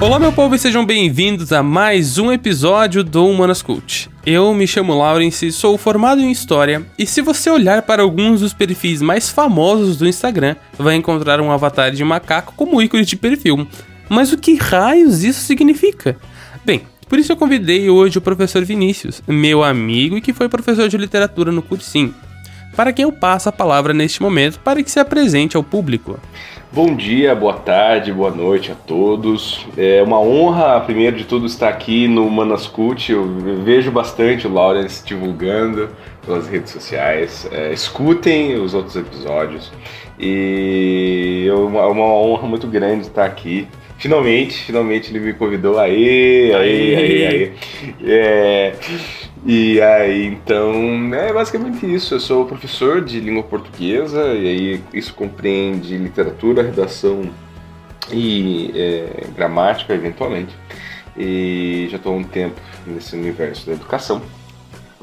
Olá, meu povo, e sejam bem-vindos a mais um episódio do Humanas Cult. Eu me chamo Lawrence, sou formado em História, e se você olhar para alguns dos perfis mais famosos do Instagram, vai encontrar um avatar de macaco como ícone de perfil. Mas o que raios isso significa? Bem, por isso eu convidei hoje o professor Vinícius, meu amigo e que foi professor de literatura no cursinho, para quem eu passo a palavra neste momento para que se apresente ao público. Bom dia, boa tarde, boa noite a todos. É uma honra, primeiro de tudo, estar aqui no Manascult. Eu vejo bastante o Lawrence divulgando pelas redes sociais. É, escutem os outros episódios. E é uma, uma honra muito grande estar aqui Finalmente, finalmente ele me convidou. Aê, aê, aê, aê. É, e aí, então, é basicamente isso. Eu sou professor de língua portuguesa, e aí isso compreende literatura, redação e é, gramática, eventualmente. E já estou há um tempo nesse universo da educação.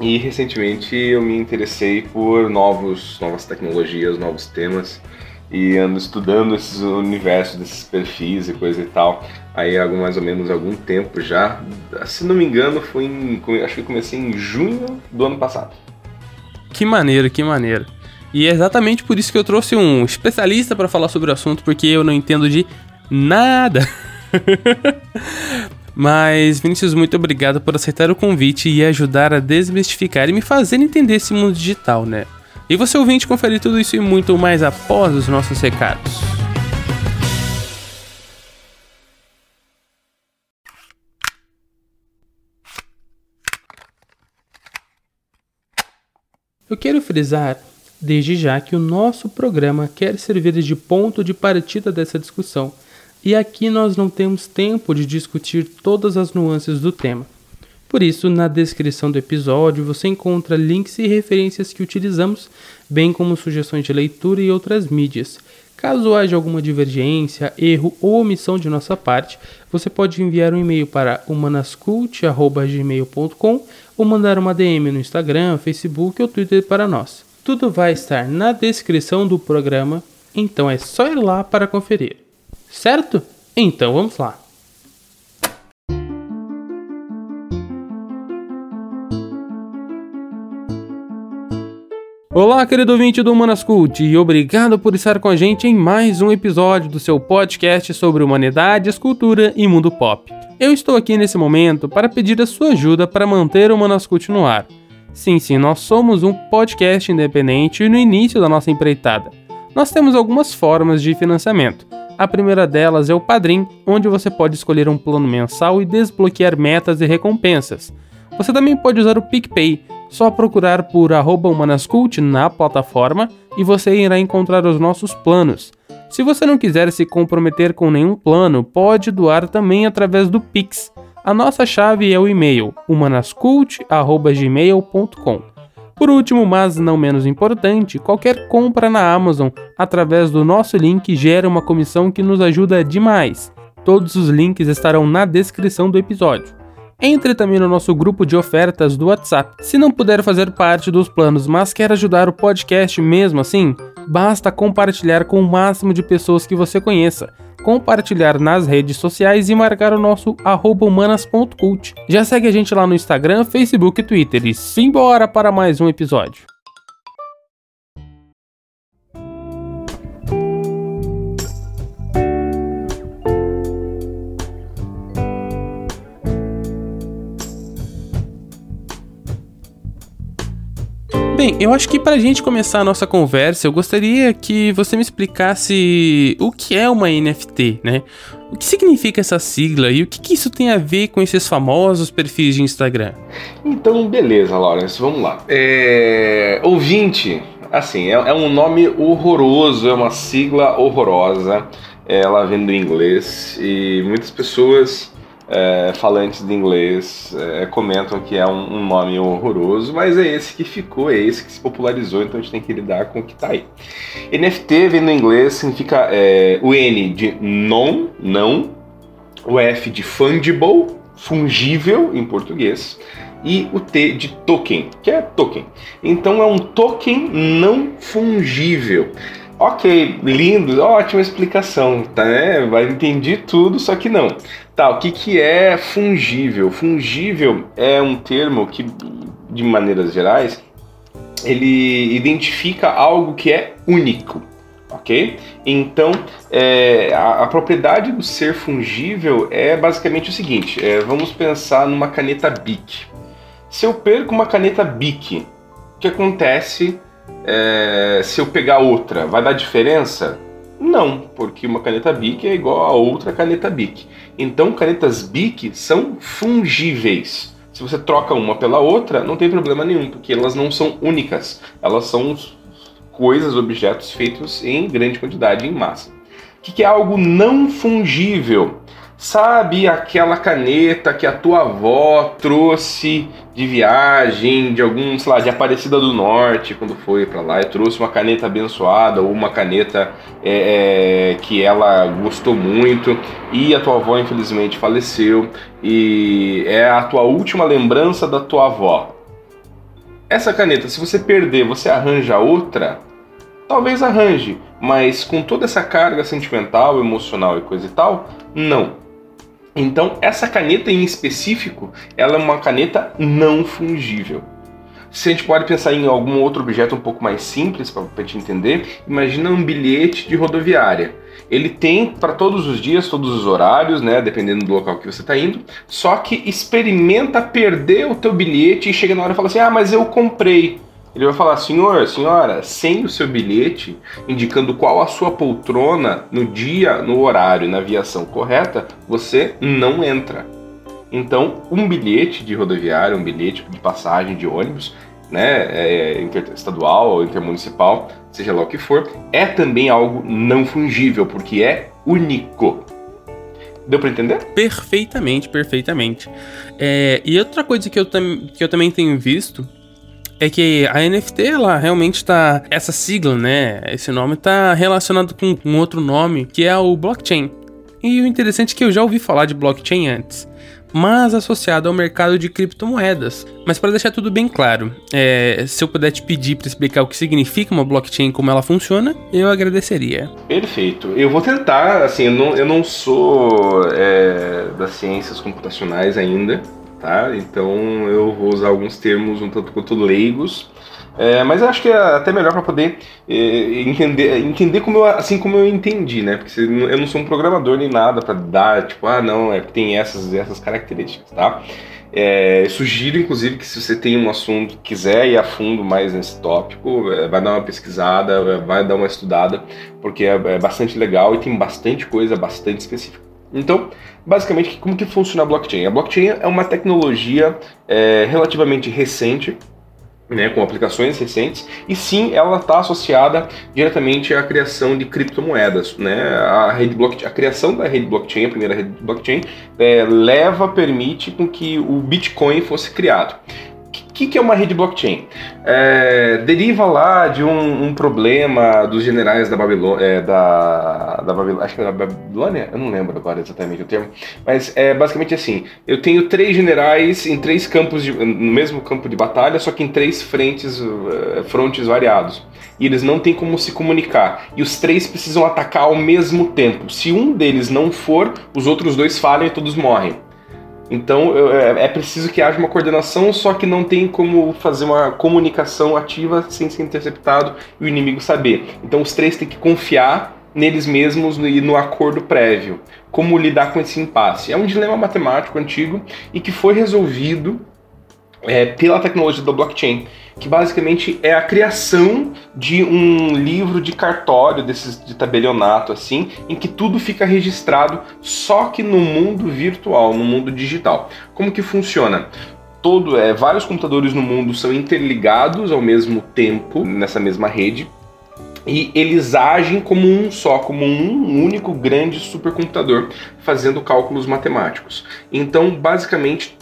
E recentemente eu me interessei por novos, novas tecnologias, novos temas e ando estudando esses universos desses perfis e coisa e tal. Aí há mais ou menos algum tempo já. Se não me engano, foi em, acho que comecei em junho do ano passado. Que maneiro, que maneiro. E é exatamente por isso que eu trouxe um especialista para falar sobre o assunto, porque eu não entendo de nada. Mas, Vinícius, muito obrigado por aceitar o convite e ajudar a desmistificar e me fazer entender esse mundo digital, né? E você ouvinte confere tudo isso e muito mais após os nossos recados. Eu quero frisar desde já que o nosso programa quer servir de ponto de partida dessa discussão, e aqui nós não temos tempo de discutir todas as nuances do tema. Por isso, na descrição do episódio você encontra links e referências que utilizamos, bem como sugestões de leitura e outras mídias. Caso haja alguma divergência, erro ou omissão de nossa parte, você pode enviar um e-mail para humanascult.gmail.com ou mandar uma DM no Instagram, Facebook ou Twitter para nós. Tudo vai estar na descrição do programa, então é só ir lá para conferir. Certo? Então vamos lá. Olá, querido ouvinte do Humanas Cult, e obrigado por estar com a gente em mais um episódio do seu podcast sobre humanidades, cultura e mundo pop. Eu estou aqui nesse momento para pedir a sua ajuda para manter o Humanas Cult no ar. Sim, sim, nós somos um podcast independente no início da nossa empreitada. Nós temos algumas formas de financiamento. A primeira delas é o Padrim, onde você pode escolher um plano mensal e desbloquear metas e recompensas. Você também pode usar o PicPay, só procurar por humanascult na plataforma e você irá encontrar os nossos planos. Se você não quiser se comprometer com nenhum plano, pode doar também através do Pix. A nossa chave é o e-mail humanascult@gmail.com. Por último, mas não menos importante, qualquer compra na Amazon através do nosso link gera uma comissão que nos ajuda demais. Todos os links estarão na descrição do episódio. Entre também no nosso grupo de ofertas do WhatsApp. Se não puder fazer parte dos planos, mas quer ajudar o podcast mesmo assim, basta compartilhar com o máximo de pessoas que você conheça. Compartilhar nas redes sociais e marcar o nosso humanas.cult. Já segue a gente lá no Instagram, Facebook e Twitter. E simbora para mais um episódio. Bem, eu acho que para a gente começar a nossa conversa, eu gostaria que você me explicasse o que é uma NFT, né? O que significa essa sigla e o que, que isso tem a ver com esses famosos perfis de Instagram? Então, beleza, Lawrence, vamos lá. É... Ouvinte, assim, é, é um nome horroroso, é uma sigla horrorosa. Ela vem do inglês e muitas pessoas é, falantes de inglês é, comentam que é um, um, nome horroroso, mas é esse que ficou, é esse que se popularizou, então a gente tem que lidar com o que está aí. NFT vem do inglês, significa é, o N de non, não, o F de fungible, fungível em português, e o T de token, que é token. Então é um token não fungível. Ok, lindo, ótima explicação, tá? Né? Vai entendi tudo, só que não. Tá, o que, que é fungível? Fungível é um termo que, de maneiras gerais, ele identifica algo que é único, ok? Então, é, a, a, propriedade do ser fungível é basicamente o seguinte: é, vamos pensar numa caneta Bic. Se eu perco uma caneta Bic, o que acontece é, se eu pegar outra, vai dar diferença? Não, porque uma caneta Bic é igual a outra caneta Bic. Então, canetas Bic são fungíveis. Se você troca uma pela outra, não tem problema nenhum, porque elas não são únicas. Elas são coisas, objetos feitos em grande quantidade, em massa. O que é algo não fungível? Sabe aquela caneta que a tua avó trouxe de viagem, de algum, sei lá, de Aparecida do Norte, quando foi para lá, e trouxe uma caneta abençoada ou uma caneta é, é, que ela gostou muito e a tua avó infelizmente faleceu e é a tua última lembrança da tua avó. Essa caneta, se você perder, você arranja outra? Talvez arranje, mas com toda essa carga sentimental, emocional e coisa e tal, não. Então, essa caneta em específico, ela é uma caneta não fungível. Se a gente pode pensar em algum outro objeto um pouco mais simples para a gente entender, imagina um bilhete de rodoviária. Ele tem para todos os dias, todos os horários, né, dependendo do local que você está indo. Só que experimenta perder o teu bilhete e chega na hora e fala assim: "Ah, mas eu comprei". Ele vai falar: senhor, senhora, sem o seu bilhete, indicando qual a sua poltrona no dia, no horário, na aviação correta, você não entra. Então, um bilhete de rodoviária, um bilhete de passagem de ônibus, né, é, interestadual ou intermunicipal, seja lá o que for, é também algo não fungível, porque é único. Deu para entender? Perfeitamente, perfeitamente. É, e outra coisa que eu, que eu também tenho visto é que a NFT, ela realmente tá. Essa sigla, né? Esse nome tá relacionado com um outro nome, que é o blockchain. E o interessante é que eu já ouvi falar de blockchain antes, mas associado ao mercado de criptomoedas. Mas para deixar tudo bem claro, é, se eu puder te pedir para explicar o que significa uma blockchain, como ela funciona, eu agradeceria. Perfeito. Eu vou tentar, assim, eu não, eu não sou é, das ciências computacionais ainda, tá? Então eu vou usar alguns termos um tanto quanto leigos, é, mas acho que é até melhor para poder é, entender, entender como eu, assim como eu entendi, né? Porque eu não sou um programador nem nada para dar, tipo, ah, não, é tem essas essas características, tá? É, sugiro, inclusive, que se você tem um assunto, quiser ir a fundo mais nesse tópico, é, vai dar uma pesquisada, vai dar uma estudada, porque é, é bastante legal e tem bastante coisa bastante específica. Então, basicamente, como que funciona a blockchain? A blockchain é uma tecnologia é, relativamente recente, né, com aplicações recentes, e sim, ela está associada diretamente à criação de criptomoedas. Né? A, rede blockchain, a criação da rede blockchain, a primeira rede blockchain, é, leva, permite com que o Bitcoin fosse criado. Que, que, é uma rede blockchain? É, deriva lá de um, um, problema dos generais da Babilônia, é, da, da Babilônia, acho que é da Babilônia, eu não lembro agora exatamente o termo, mas é basicamente assim: eu tenho três generais em três campos, de, no mesmo campo de batalha, só que em três frentes, uh, frontes variados. E eles não têm como se comunicar. E os três precisam atacar ao mesmo tempo. Se um deles não for, os outros dois falham e todos morrem. Então é, é preciso que haja uma coordenação, só que não tem como fazer uma comunicação ativa sem ser interceptado e o inimigo saber. Então os três têm que confiar neles mesmos e no acordo prévio. Como lidar com esse impasse? É um dilema matemático antigo e que foi resolvido é, pela tecnologia da blockchain, que basicamente é a criação de um livro de cartório, desses de tabelionato assim, em que tudo fica registrado, só que no mundo virtual, no mundo digital. Como que funciona? Todo, é, vários computadores no mundo são interligados ao mesmo tempo nessa mesma rede e eles agem como um só, como um único grande supercomputador, fazendo cálculos matemáticos. Então, basicamente,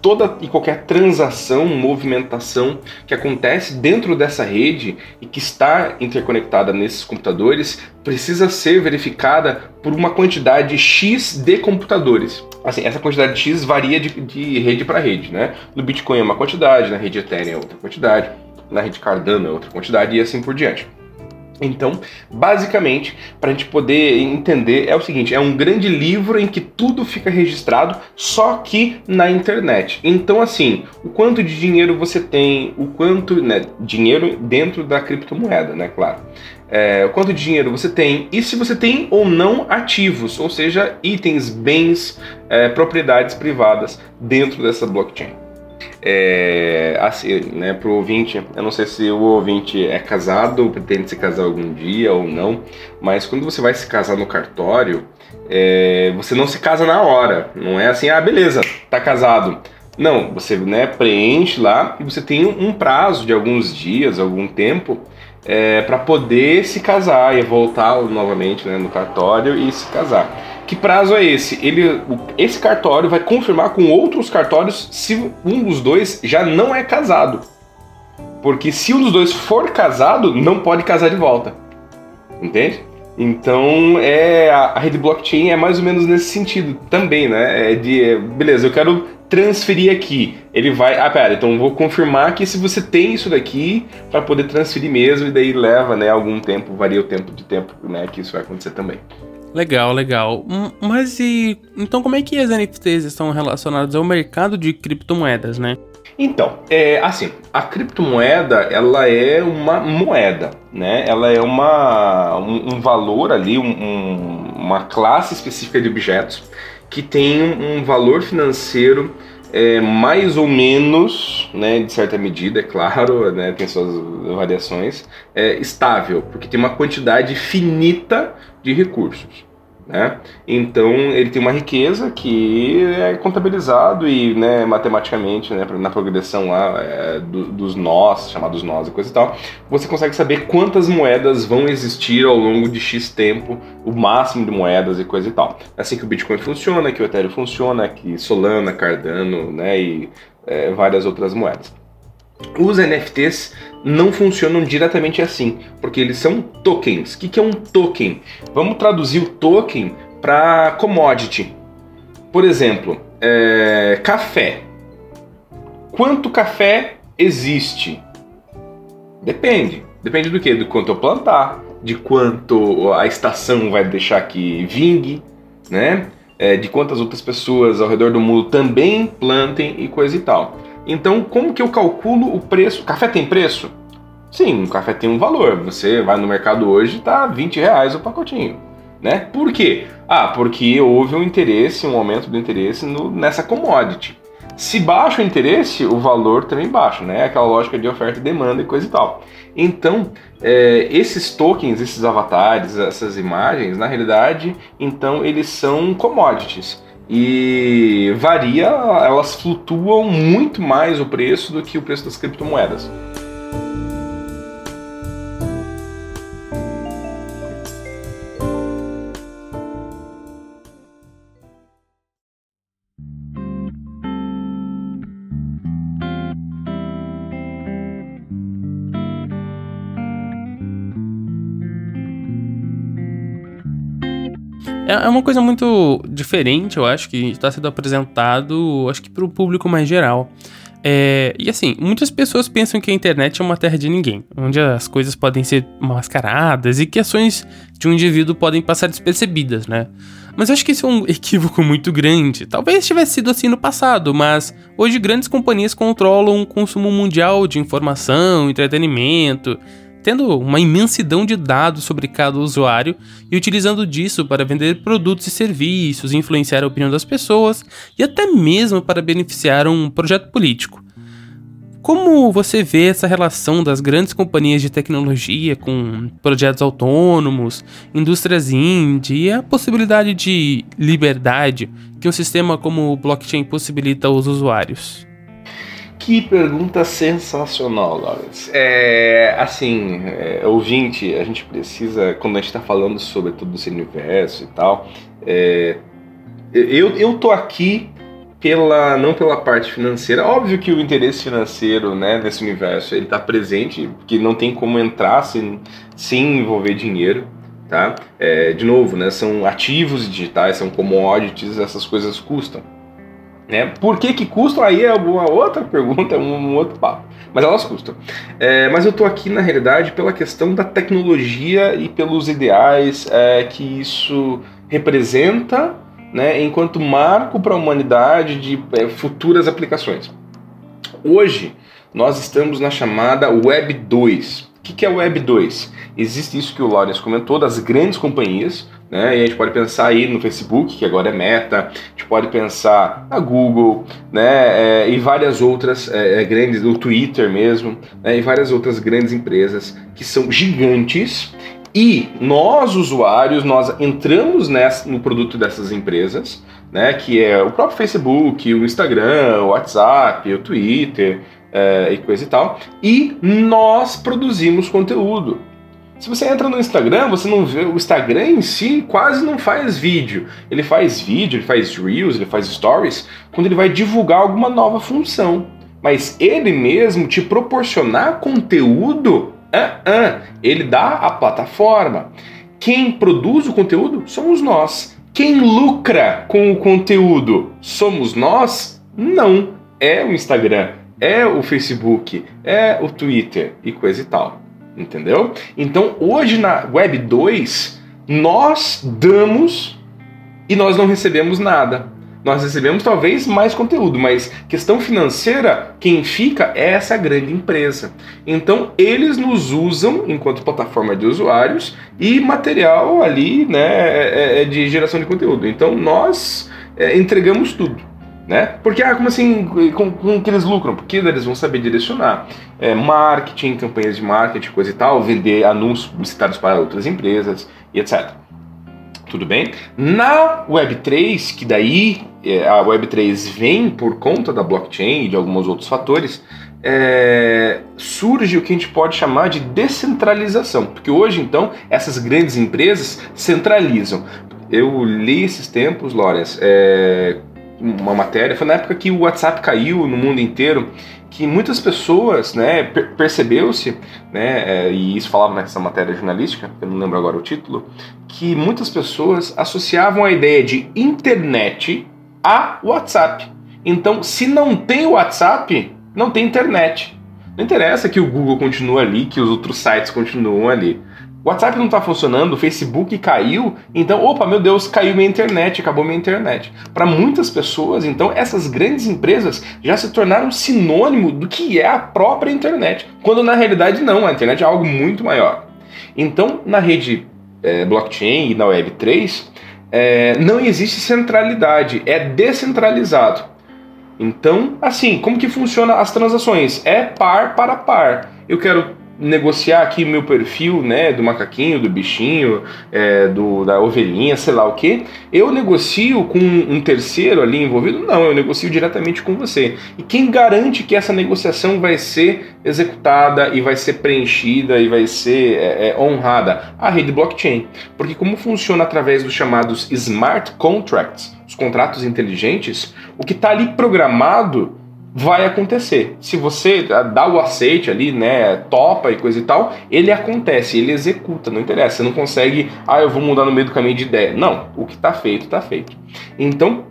toda e qualquer transação, movimentação que acontece dentro dessa rede e que está interconectada nesses computadores precisa ser verificada por uma quantidade X de computadores. Assim, essa quantidade X varia de, de rede para rede, né? No Bitcoin é uma quantidade, na rede Ethereum é outra quantidade, na rede Cardano é outra quantidade e assim por diante. Então, basicamente, para a gente poder entender, é o seguinte: é um grande livro em que tudo fica registrado, só que na internet. Então, assim, o quanto de dinheiro você tem, o quanto, né, dinheiro dentro da criptomoeda, né, claro. É, o quanto de dinheiro você tem e se você tem ou não ativos, ou seja, itens, bens, é, propriedades privadas dentro dessa blockchain. É, assim, né, pro ouvinte, eu não sei se o ouvinte é casado ou pretende se casar algum dia ou não, mas quando você vai se casar no cartório, é, você não se casa na hora, não é assim, ah, beleza, tá casado. Não, você né, preenche lá e você tem um prazo de alguns dias, algum tempo, é, para poder se casar e voltar novamente né, no cartório e se casar. Que prazo é esse? Ele, esse cartório vai confirmar com outros cartórios se um dos dois já não é casado. Porque se um dos dois for casado, não pode casar de volta. Entende? Então, é a, rede blockchain é mais ou menos nesse sentido também, né? É de, é, beleza, eu quero transferir aqui. Ele vai, ah, pera, então vou confirmar que se você tem isso daqui para poder transferir mesmo e daí leva, né, algum tempo, varia o tempo de tempo, né, que isso vai acontecer também. Legal, legal. Hum, mas e então como é que as NFTs estão relacionadas ao mercado de criptomoedas, né? Então, é, assim, a criptomoeda ela é uma moeda, né? Ela é uma, um, um valor ali, um, uma classe específica de objetos que tem um valor financeiro é, mais ou menos, né, de certa medida, é claro, né, tem suas variações, é, estável, porque tem uma quantidade finita de recursos. Né? Então ele tem uma riqueza que é contabilizado e né, matematicamente né, na progressão lá é, do, dos nós, chamados nós e coisa e tal, você consegue saber quantas moedas vão existir ao longo de X tempo, o máximo de moedas e coisa e tal. É assim que o Bitcoin funciona, que o Ethereum funciona, que Solana, Cardano né, e é, várias outras moedas. Os NFTs não funcionam diretamente assim, porque eles são tokens. O que, é um token? Vamos traduzir o token para commodity. Por exemplo, é, café. Quanto café existe? Depende. Depende do que? Do quanto eu plantar, de quanto a estação vai deixar que vingue, né? É, de quantas outras pessoas ao redor do mundo também plantem e coisa e tal. Então, como que eu calculo o preço? Café tem preço? Sim, o café tem um valor. Você vai no mercado hoje, tá 20 reais o pacotinho. Né? Por quê? Ah, porque houve um interesse, um aumento do interesse no, nessa commodity. Se baixa o interesse, o valor também baixa, né? Aquela lógica de oferta e demanda e coisa e tal. Então, é, esses tokens, esses avatares, essas imagens, na realidade, então eles são commodities e varia, elas flutuam muito mais o preço do que o preço das criptomoedas. É, é uma coisa muito diferente, eu acho, que está sendo apresentado, acho que para o público mais geral. É, e assim, muitas pessoas pensam que a internet é uma terra de ninguém, onde as coisas podem ser mascaradas e que ações de um indivíduo podem passar despercebidas, né? Mas acho que isso é um equívoco muito grande. Talvez tivesse sido assim no passado, mas hoje grandes companhias controlam o consumo mundial de informação, entretenimento, tendo uma imensidão de dados sobre cada usuário e utilizando disso para vender produtos e serviços, influenciar a opinião das pessoas e até mesmo para beneficiar um projeto político. Como você vê essa relação das grandes companhias de tecnologia com projetos autônomos, indústrias indie e a possibilidade de liberdade que um sistema como o blockchain possibilita aos usuários? Que pergunta sensacional, Lawrence. É, assim, é, ouvinte, a gente precisa, quando a gente está falando sobre todo esse universo e tal, é, eu, eu tô aqui pela não pela parte financeira. Óbvio que o interesse financeiro né, nesse universo ele está presente, porque não tem como entrar sem, sem envolver dinheiro. Tá? É, de novo, né, são ativos digitais, são commodities, essas coisas custam. Né? Por que, que custam? Aí é uma outra pergunta, um, um outro papo. Mas elas custam. É, mas eu estou aqui, na realidade, pela questão da tecnologia e pelos ideais é, que isso representa né, enquanto marco para a humanidade de é, futuras aplicações. Hoje, nós estamos na chamada Web 2. Que, que é Web 2? Existe isso que o Lawrence comentou, das grandes companhias, né? E a gente pode pensar aí no Facebook, que agora é Meta, a gente pode pensar na Google, né? É, e várias outras é, é, grandes, o Twitter mesmo, né? e várias outras grandes empresas que são gigantes. E nós, usuários, nós entramos nessa, no produto dessas empresas, né? Que é o próprio Facebook, o Instagram, o WhatsApp, o Twitter, é, e coisa e tal. E nós produzimos conteúdo. Se você entra no Instagram, você não vê. O Instagram em si quase não faz vídeo. Ele faz vídeo, ele faz Reels, ele faz stories quando ele vai divulgar alguma nova função. Mas ele mesmo te proporcionar conteúdo, uh -uh, ele dá a plataforma. Quem produz o conteúdo somos nós. Quem lucra com o conteúdo somos nós? Não. É o Instagram é o Facebook, é o Twitter e coisa e tal. Entendeu? Então hoje na Web 2 nós damos e nós não recebemos nada. Nós recebemos talvez mais conteúdo, mas questão financeira, quem fica é essa grande empresa. Então eles nos usam enquanto plataforma de usuários e material ali né, é, é, é de geração de conteúdo. Então nós entregamos tudo né? Porque, ah, como assim, com, com que eles lucram? Porque eles vão saber direcionar é, marketing, campanhas de marketing, coisa e tal, vender anúncios publicitários para outras empresas e etc. Tudo bem? Na Web3, que daí é, a Web3 vem por conta da blockchain e de alguns outros fatores, é, surge o que a gente pode chamar de descentralização. Porque hoje, então, essas grandes empresas centralizam. Eu li esses tempos, Lawrence, é, uma matéria, foi na época que o WhatsApp caiu no mundo inteiro, que muitas pessoas, né, per percebeu-se, né, é, e isso falava nessa matéria jornalística, eu não lembro agora o título, que muitas pessoas associavam a ideia de internet a WhatsApp. Então, se não tem WhatsApp, não tem internet. Não interessa que o Google continue ali, que os outros sites continuam ali. WhatsApp não está funcionando, o Facebook caiu, então, opa, meu Deus, caiu minha internet, acabou minha internet. Para muitas pessoas, então, essas grandes empresas já se tornaram sinônimo do que é a própria internet, quando na realidade não, a internet é algo muito maior. Então, na rede é, blockchain e na Web3, é, não existe centralidade, é descentralizado. Então, assim, como que funciona as transações? É par para par. Eu quero negociar aqui meu perfil, né, do macaquinho, do bichinho, é, do, da ovelhinha, sei lá o que, eu negocio com um terceiro ali envolvido? Não, eu negocio diretamente com você. E quem garante que essa negociação vai ser executada e vai ser preenchida e vai ser é, é, honrada? A rede blockchain. Porque como funciona através dos chamados smart contracts, os contratos inteligentes, o que está ali programado vai acontecer. Se você dá o aceite ali, né, topa e coisa e tal, ele acontece, ele executa, não interessa. Você não consegue, ah, eu vou mudar no meio do caminho de ideia. Não, o que está feito, está feito. Então,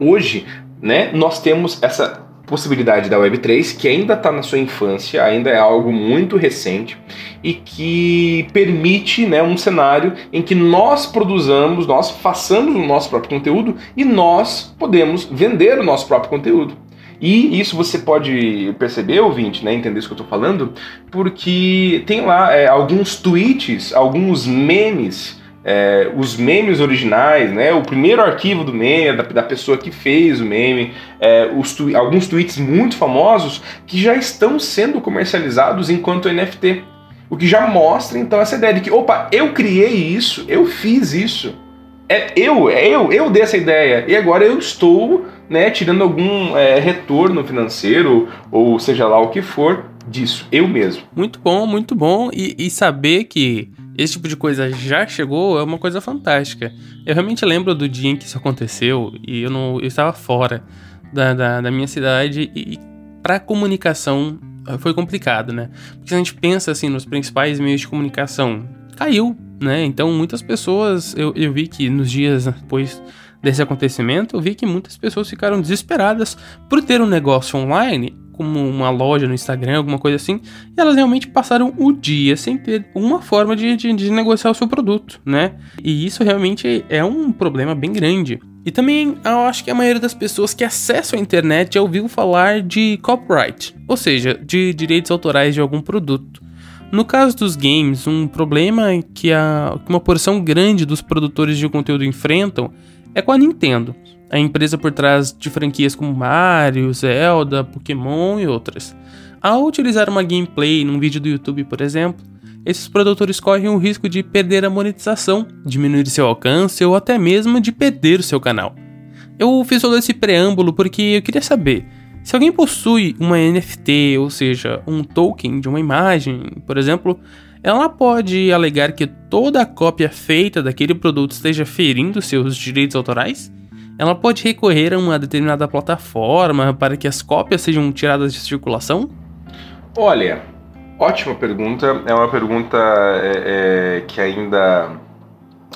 hoje, né, nós temos essa possibilidade da Web3 que ainda está na sua infância, ainda é algo muito recente e que permite né, um cenário em que nós produzamos, nós façamos o nosso próprio conteúdo e nós podemos vender o nosso próprio conteúdo. E isso você pode perceber, ouvinte, né, entender isso que eu estou falando, porque tem lá é, alguns tweets, alguns memes, é, os memes originais, né, o primeiro arquivo do meme, da, da pessoa que fez o meme, é, tu, alguns tweets muito famosos que já estão sendo comercializados enquanto NFT. O que já mostra então essa ideia de que, opa, eu criei isso, eu fiz isso. É eu, é eu, eu dei essa ideia e agora eu estou né, tirando algum é, retorno financeiro, ou seja lá o que for, disso, eu mesmo. Muito bom, muito bom. E, e, saber que esse tipo de coisa já chegou é uma coisa fantástica. Eu realmente lembro do dia em que isso aconteceu e eu, não, eu estava fora da, da, da minha cidade e, e para comunicação eh, foi complicado, né? Porque se a gente pensa assim nos principais meios de comunicação, caiu, né? Então muitas pessoas eu, eu vi que nos dias depois desse acontecimento, eu vi que muitas pessoas ficaram desesperadas por ter um negócio online, como uma loja no Instagram, alguma coisa assim, e elas realmente passaram o dia sem ter uma forma de, de, de negociar o seu produto, né? E isso realmente é um problema bem grande. E também eu acho que a maioria das pessoas que acessam a internet já ouviu falar de copyright, ou seja, de direitos autorais de algum produto. No caso dos games, um problema que, a, que uma porção grande dos produtores de conteúdo enfrentam é com a Nintendo, a empresa por trás de franquias como Mario, Zelda, Pokémon e outras. Ao utilizar uma gameplay num vídeo do YouTube, por exemplo, esses produtores correm o risco de perder a monetização, diminuir seu alcance ou até mesmo de perder o seu canal. Eu fiz todo esse preâmbulo porque eu queria saber se alguém possui uma NFT, ou seja, um token de uma imagem, por exemplo, ela pode alegar que toda a cópia feita daquele produto esteja ferindo seus direitos autorais? Ela pode recorrer a uma determinada plataforma para que as cópias sejam tiradas de circulação? Olha, ótima pergunta. É uma pergunta é, é, que ainda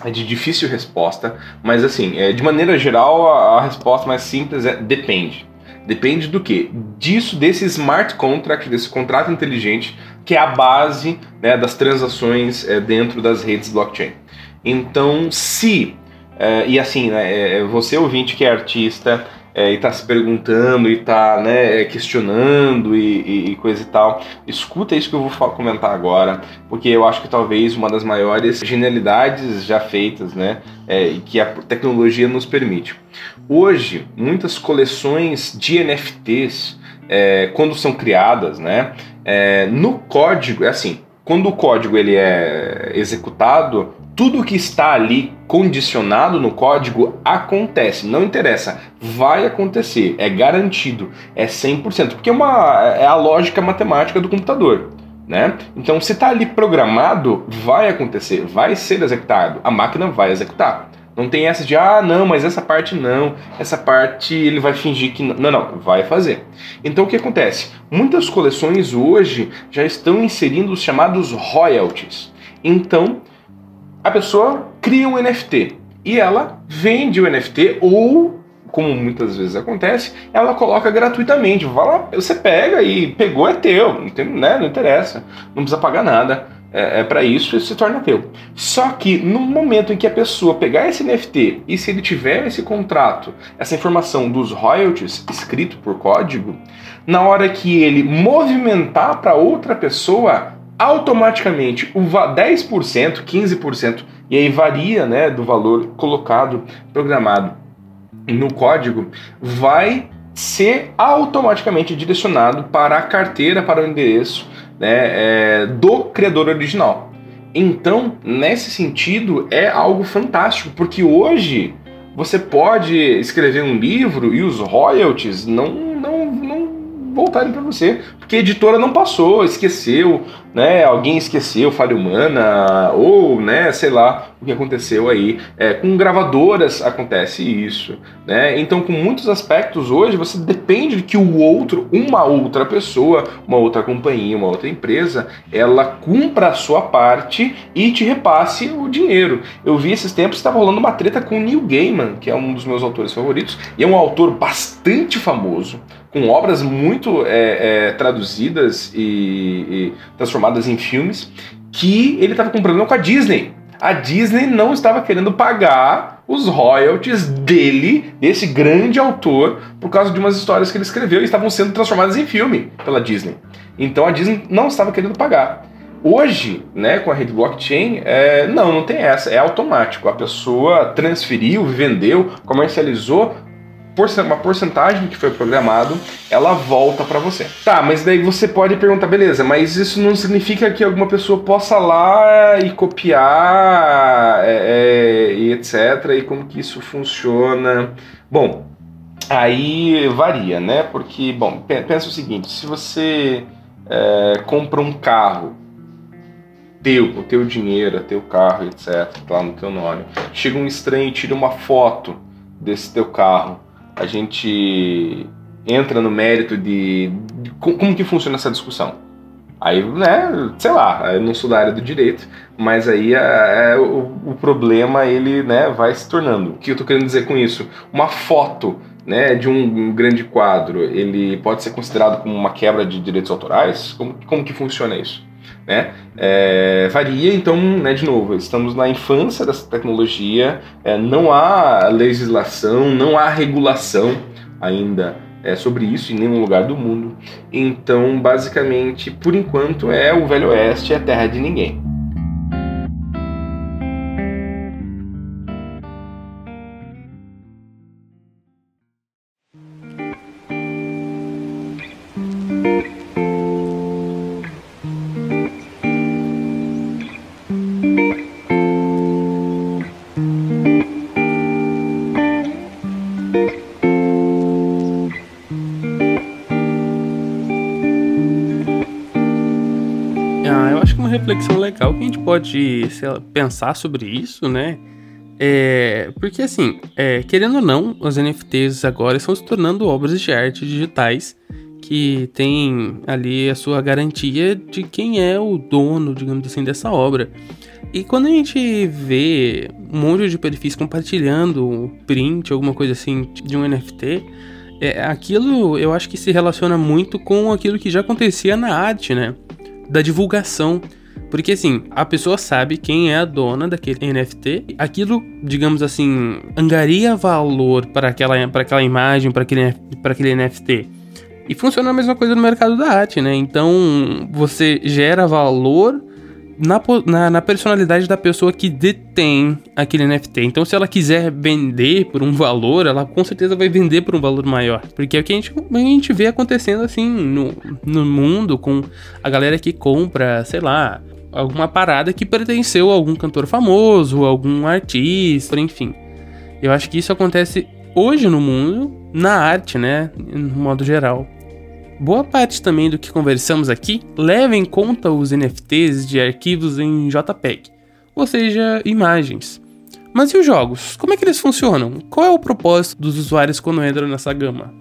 é de difícil resposta, mas assim, é, de maneira geral, a, a resposta mais simples é depende. Depende do que? Disso, desse smart contract, desse contrato inteligente, que é a base né, das transações é, dentro das redes blockchain. Então, se, é, e assim, né, é, você ouvinte que é artista, é, e está se perguntando e está né, questionando e, e, e, coisa e tal, escuta isso que eu vou comentar agora, porque eu acho que talvez uma das maiores genialidades já feitas, né, é, que a tecnologia nos permite. Hoje, muitas coleções de NFTs, é, quando são criadas, né, é, no código, é assim, quando o código ele é executado, tudo que está ali condicionado no código acontece, não interessa, vai acontecer, é garantido, é 100%, porque é, uma, é a lógica matemática do computador. Né? Então, se está ali programado, vai acontecer, vai ser executado, a máquina vai executar. Não tem essa de, ah, não, mas essa parte não, essa parte ele vai fingir que não. Não, não, vai fazer. Então o que acontece? Muitas coleções hoje já estão inserindo os chamados royalties. Então, a pessoa cria um NFT e ela vende o NFT ou como muitas vezes acontece, ela coloca gratuitamente. Vai lá, você pega e pegou, é teu, não, tem, né, não interessa, não precisa pagar nada. É, é para isso e se torna teu. Só que no momento em que a pessoa pegar esse NFT e se ele tiver esse contrato, essa informação dos royalties escrito por código, na hora que ele movimentar para outra pessoa, automaticamente o 10%, 15%, e aí varia né, do valor colocado, programado no código, vai ser automaticamente direcionado para a carteira, para o endereço né, é, do criador original. Então, nesse sentido, é algo fantástico, porque hoje você pode escrever um livro e os royalties não, não, não voltarem para você, porque a editora não passou, esqueceu, né? Alguém esqueceu, falha humana, ou, né, sei lá o que aconteceu aí. É, com gravadoras acontece isso, né? Então, com muitos aspectos hoje, você depende de que o outro, uma outra pessoa, uma outra companhia, uma outra empresa, ela cumpra a sua parte e te repasse o dinheiro. Eu vi esses tempos estava rolando uma treta com o Neil Gaiman, que é um dos meus autores favoritos, e é um autor bastante famoso, com obras muito é, é, traduzidas e, e, transformadas em filmes, que ele estava com problema com a Disney. A Disney não estava querendo pagar os royalties dele, desse grande autor, por causa de umas histórias que ele escreveu e estavam sendo transformadas em filme pela Disney. Então a Disney não estava querendo pagar. Hoje, né, com a rede blockchain, é, não, não tem essa, é automático. A pessoa transferiu, vendeu, comercializou, uma porcentagem que foi programado, ela volta para você. Tá, mas daí você pode perguntar, beleza, mas isso não significa que alguma pessoa possa lá e copiar é, é, e etc. E como que isso funciona? Bom, aí varia, né? Porque, bom, pensa o seguinte: se você é, compra um carro teu, o teu dinheiro, teu carro, etc, tá lá no teu nome. Chega um estranho e tira uma foto desse teu carro a gente entra no mérito de, de como que funciona essa discussão. Aí, né, sei lá, eu não sou da área do direito, mas aí é, é, o, o, problema ele né, vai se tornando. O que eu estou querendo dizer com isso? Uma foto né, de um, um, grande quadro, ele pode ser considerado como uma quebra de direitos autorais? Como, como que funciona isso? Né? É, varia, então, né, de novo, estamos na infância dessa tecnologia, é, não há legislação, não há regulação ainda é, sobre isso em nenhum lugar do mundo. Então, basicamente, por enquanto, é o Velho Oeste, é terra de ninguém. Gente pode lá, pensar sobre isso, né? É, porque assim, é, querendo ou não, os NFTs agora estão se tornando obras de arte digitais que tem ali a sua garantia de quem é o dono, digamos assim, dessa obra. E quando a gente vê um monte de perfis compartilhando print, alguma coisa assim de um NFT, é, aquilo eu acho que se relaciona muito com aquilo que já acontecia na arte, né? Da divulgação. Porque assim, a pessoa sabe quem é a dona daquele NFT. Aquilo, digamos assim, angaria valor para aquela, para aquela imagem, para aquele, para aquele NFT. E funciona a mesma coisa no mercado da arte, né? Então você gera valor na, na, na, personalidade da pessoa que detém aquele NFT. Então, se ela quiser vender por um valor, ela com certeza vai vender por um valor maior. Porque é o que a gente, a gente vê acontecendo assim no, no mundo com a galera que compra, sei lá, alguma parada que pertenceu a algum cantor famoso, algum artista, enfim. Eu acho que isso acontece hoje no mundo, na arte, né, no modo geral. Boa parte também do que conversamos aqui leva em conta os NFTs de arquivos em JPEG, ou seja, imagens. Mas e os jogos? Como é que eles funcionam? Qual é o propósito dos usuários quando entram nessa gama?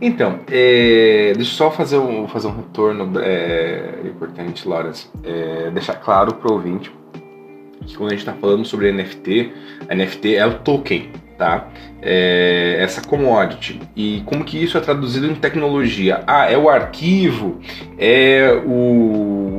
Então, é, deixa eu só fazer um, fazer um retorno é, importante, Lawrence. É, deixar claro para o ouvinte que quando a gente está falando sobre NFT, NFT é o token, tá? É essa commodity. E como que isso é traduzido em tecnologia? Ah, é o arquivo, é o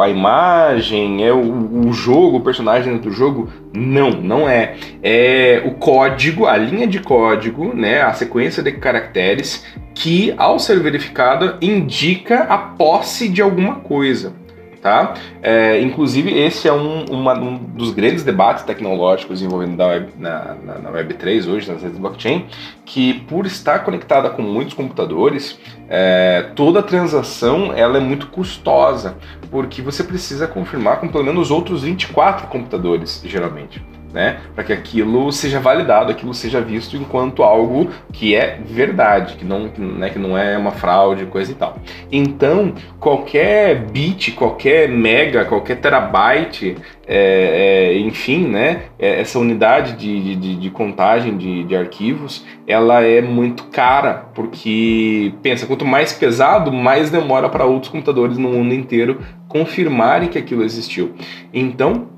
a imagem, é o, o jogo, o personagem dentro do jogo. Não, não é. É o código, a linha de código, né, a sequência de caracteres que, ao ser verificada, indica a posse de alguma coisa tá? É, inclusive, esse é um, uma, um, dos grandes debates tecnológicos envolvendo web, na, na, na, Web3 hoje, nas redes de blockchain, que por estar conectada com muitos computadores, é, toda transação ela é muito custosa, porque você precisa confirmar com pelo menos outros 24 computadores, geralmente né? Para que aquilo seja validado, aquilo seja visto enquanto algo que é verdade, que não, né, que não é uma fraude, coisa e tal. Então, qualquer bit, qualquer mega, qualquer terabyte, é, é, enfim, né, é, essa unidade de, de, de contagem de, de, arquivos, ela é muito cara, porque, pensa, quanto mais pesado, mais demora para outros computadores no mundo inteiro confirmarem que aquilo existiu. Então,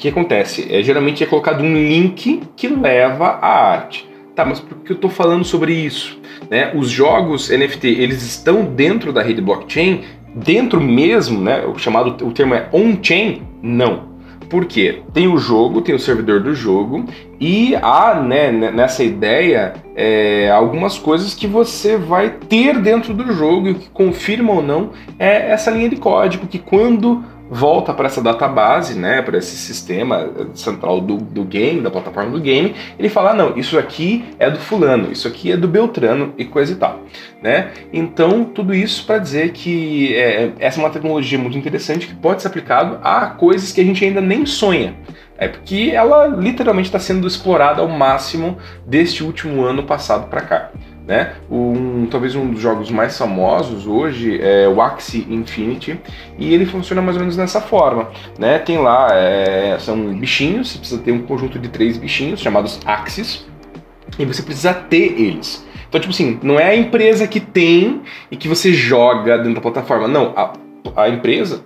que acontece? É, geralmente é colocado um link que leva à arte. Tá, mas por que eu estou falando sobre isso? Né? Os jogos NFT, eles estão dentro da rede blockchain? Dentro mesmo, né? O chamado, o termo é on-chain? Não. Por quê? Tem o jogo, tem o servidor do jogo e há né, nessa ideia é, algumas coisas que você vai ter dentro do jogo e o que confirma ou não é essa linha de código que quando volta para essa database, né, para esse sistema central do, do game, da plataforma do game, ele fala, não, isso aqui é do fulano, isso aqui é do Beltrano e coisa e tal, né? Então, tudo isso para dizer que é, essa é uma tecnologia muito interessante que pode ser aplicado a coisas que a gente ainda nem sonha. É porque ela literalmente está sendo explorada ao máximo deste último ano passado para cá. Né? Um, talvez um dos jogos mais famosos hoje é o Axie Infinity e ele funciona mais ou menos dessa forma. Né? Tem lá, é, são bichinhos, você precisa ter um conjunto de três bichinhos chamados Axis e você precisa ter eles. Então, tipo assim, não é a empresa que tem e que você joga dentro da plataforma. Não, a, a empresa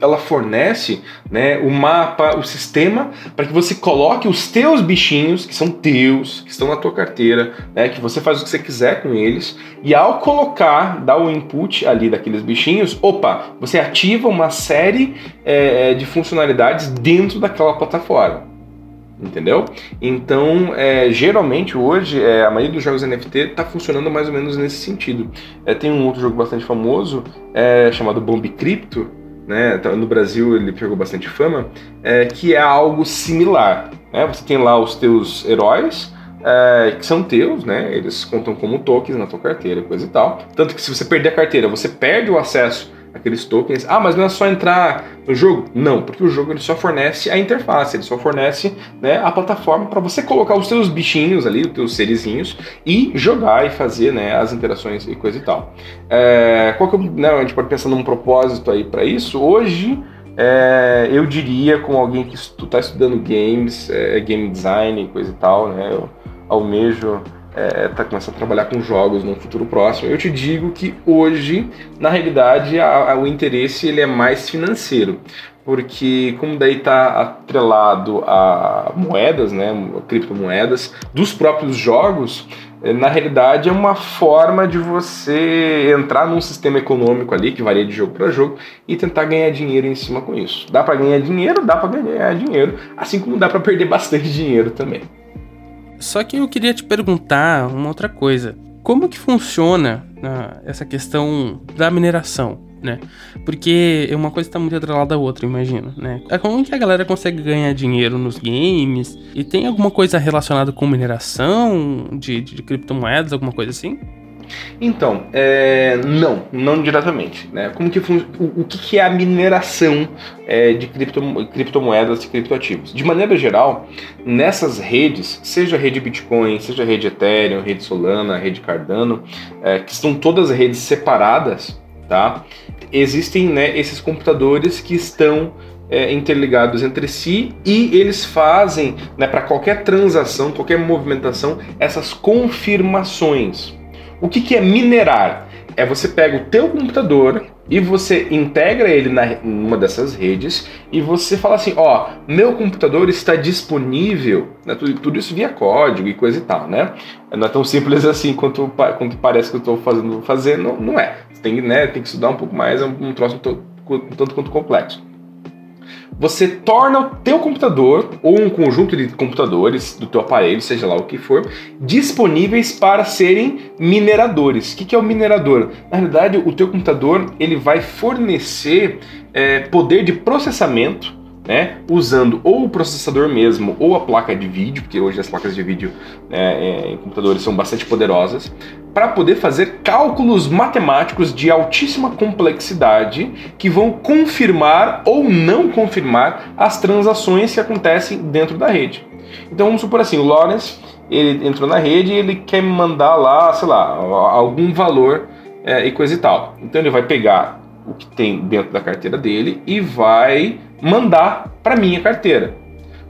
ela fornece né, o mapa, o sistema, para que você coloque os teus bichinhos, que são teus, que estão na tua carteira, né, que você faz o que você quiser com eles, e ao colocar, dar o input ali daqueles bichinhos, opa, você ativa uma série é, de funcionalidades dentro daquela plataforma. Entendeu? Então, é, geralmente hoje, é, a maioria dos jogos NFT está funcionando mais ou menos nesse sentido. Tem um outro jogo bastante famoso chamado Bomb Crypto, né? Então, no Brasil ele pegou bastante fama, é, que é algo similar. Né? Você tem lá os teus heróis, é, que são teus, né? Eles contam como tokens na tua carteira, coisa e tal. Tanto que se você perder a carteira, você perde o acesso aqueles tokens. Ah, mas não é só entrar no jogo? Não, porque o jogo ele só fornece a interface, ele só fornece né, a plataforma para você colocar os seus bichinhos ali, os teus serizinhos, e jogar e fazer né, as interações e coisa e tal. É, qual que né, a gente pode pensar num propósito aí para isso? Hoje, é, eu diria com alguém que está estudando games, é, game design e coisa e tal, né, eu almejo é, tá começando a trabalhar com jogos no futuro próximo, eu te digo que hoje, na realidade, a, a, o interesse ele é mais financeiro, porque como daí está atrelado a moedas, né, criptomoedas, dos próprios jogos, é, na realidade é uma forma de você entrar num sistema econômico ali que varia de jogo para jogo e tentar ganhar dinheiro em cima com isso. Dá para ganhar dinheiro, dá para ganhar dinheiro, assim como dá para perder bastante dinheiro também. Só que eu queria te perguntar uma outra coisa. Como que funciona uh, essa questão da mineração, né? Porque uma coisa está muito atrelada à outra, imagino, né? É como que a galera consegue ganhar dinheiro nos games? E tem alguma coisa relacionada com mineração de, de criptomoedas, alguma coisa assim? Então, é, não, não diretamente. Né? Como que o, o que é a mineração é, de cripto, criptomoedas e criptoativos? De maneira geral, nessas redes, seja a rede Bitcoin, seja a rede Ethereum, rede Solana, rede Cardano, é, que estão todas redes separadas, tá? Existem né, esses computadores que estão é, interligados entre si e eles fazem, né, para qualquer transação, qualquer movimentação, essas confirmações. O que, que é minerar? É você pega o teu computador e você integra ele na uma dessas redes e você fala assim, ó, meu computador está disponível, né, tudo, tudo, isso via código e coisa e tal, né? Não é tão simples assim quanto, quanto parece que eu estou fazendo, fazer, não, é. Você tem, né, tem que estudar um pouco mais, é um, um troço tanto quanto complexo você torna o teu computador ou um conjunto de computadores do teu aparelho, seja lá o que for, disponíveis para serem mineradores. O que é o minerador? Na realidade, o teu computador ele vai fornecer é, poder de processamento né, usando ou o processador mesmo ou a placa de vídeo, porque hoje as placas de vídeo né, em computadores são bastante poderosas, para poder fazer cálculos matemáticos de altíssima complexidade que vão confirmar ou não confirmar as transações que acontecem dentro da rede. Então vamos supor assim, o Lawrence ele entrou na rede e ele quer mandar lá, sei lá, algum valor é, e coisa e tal. Então ele vai pegar o que tem dentro da carteira dele e vai mandar para minha carteira.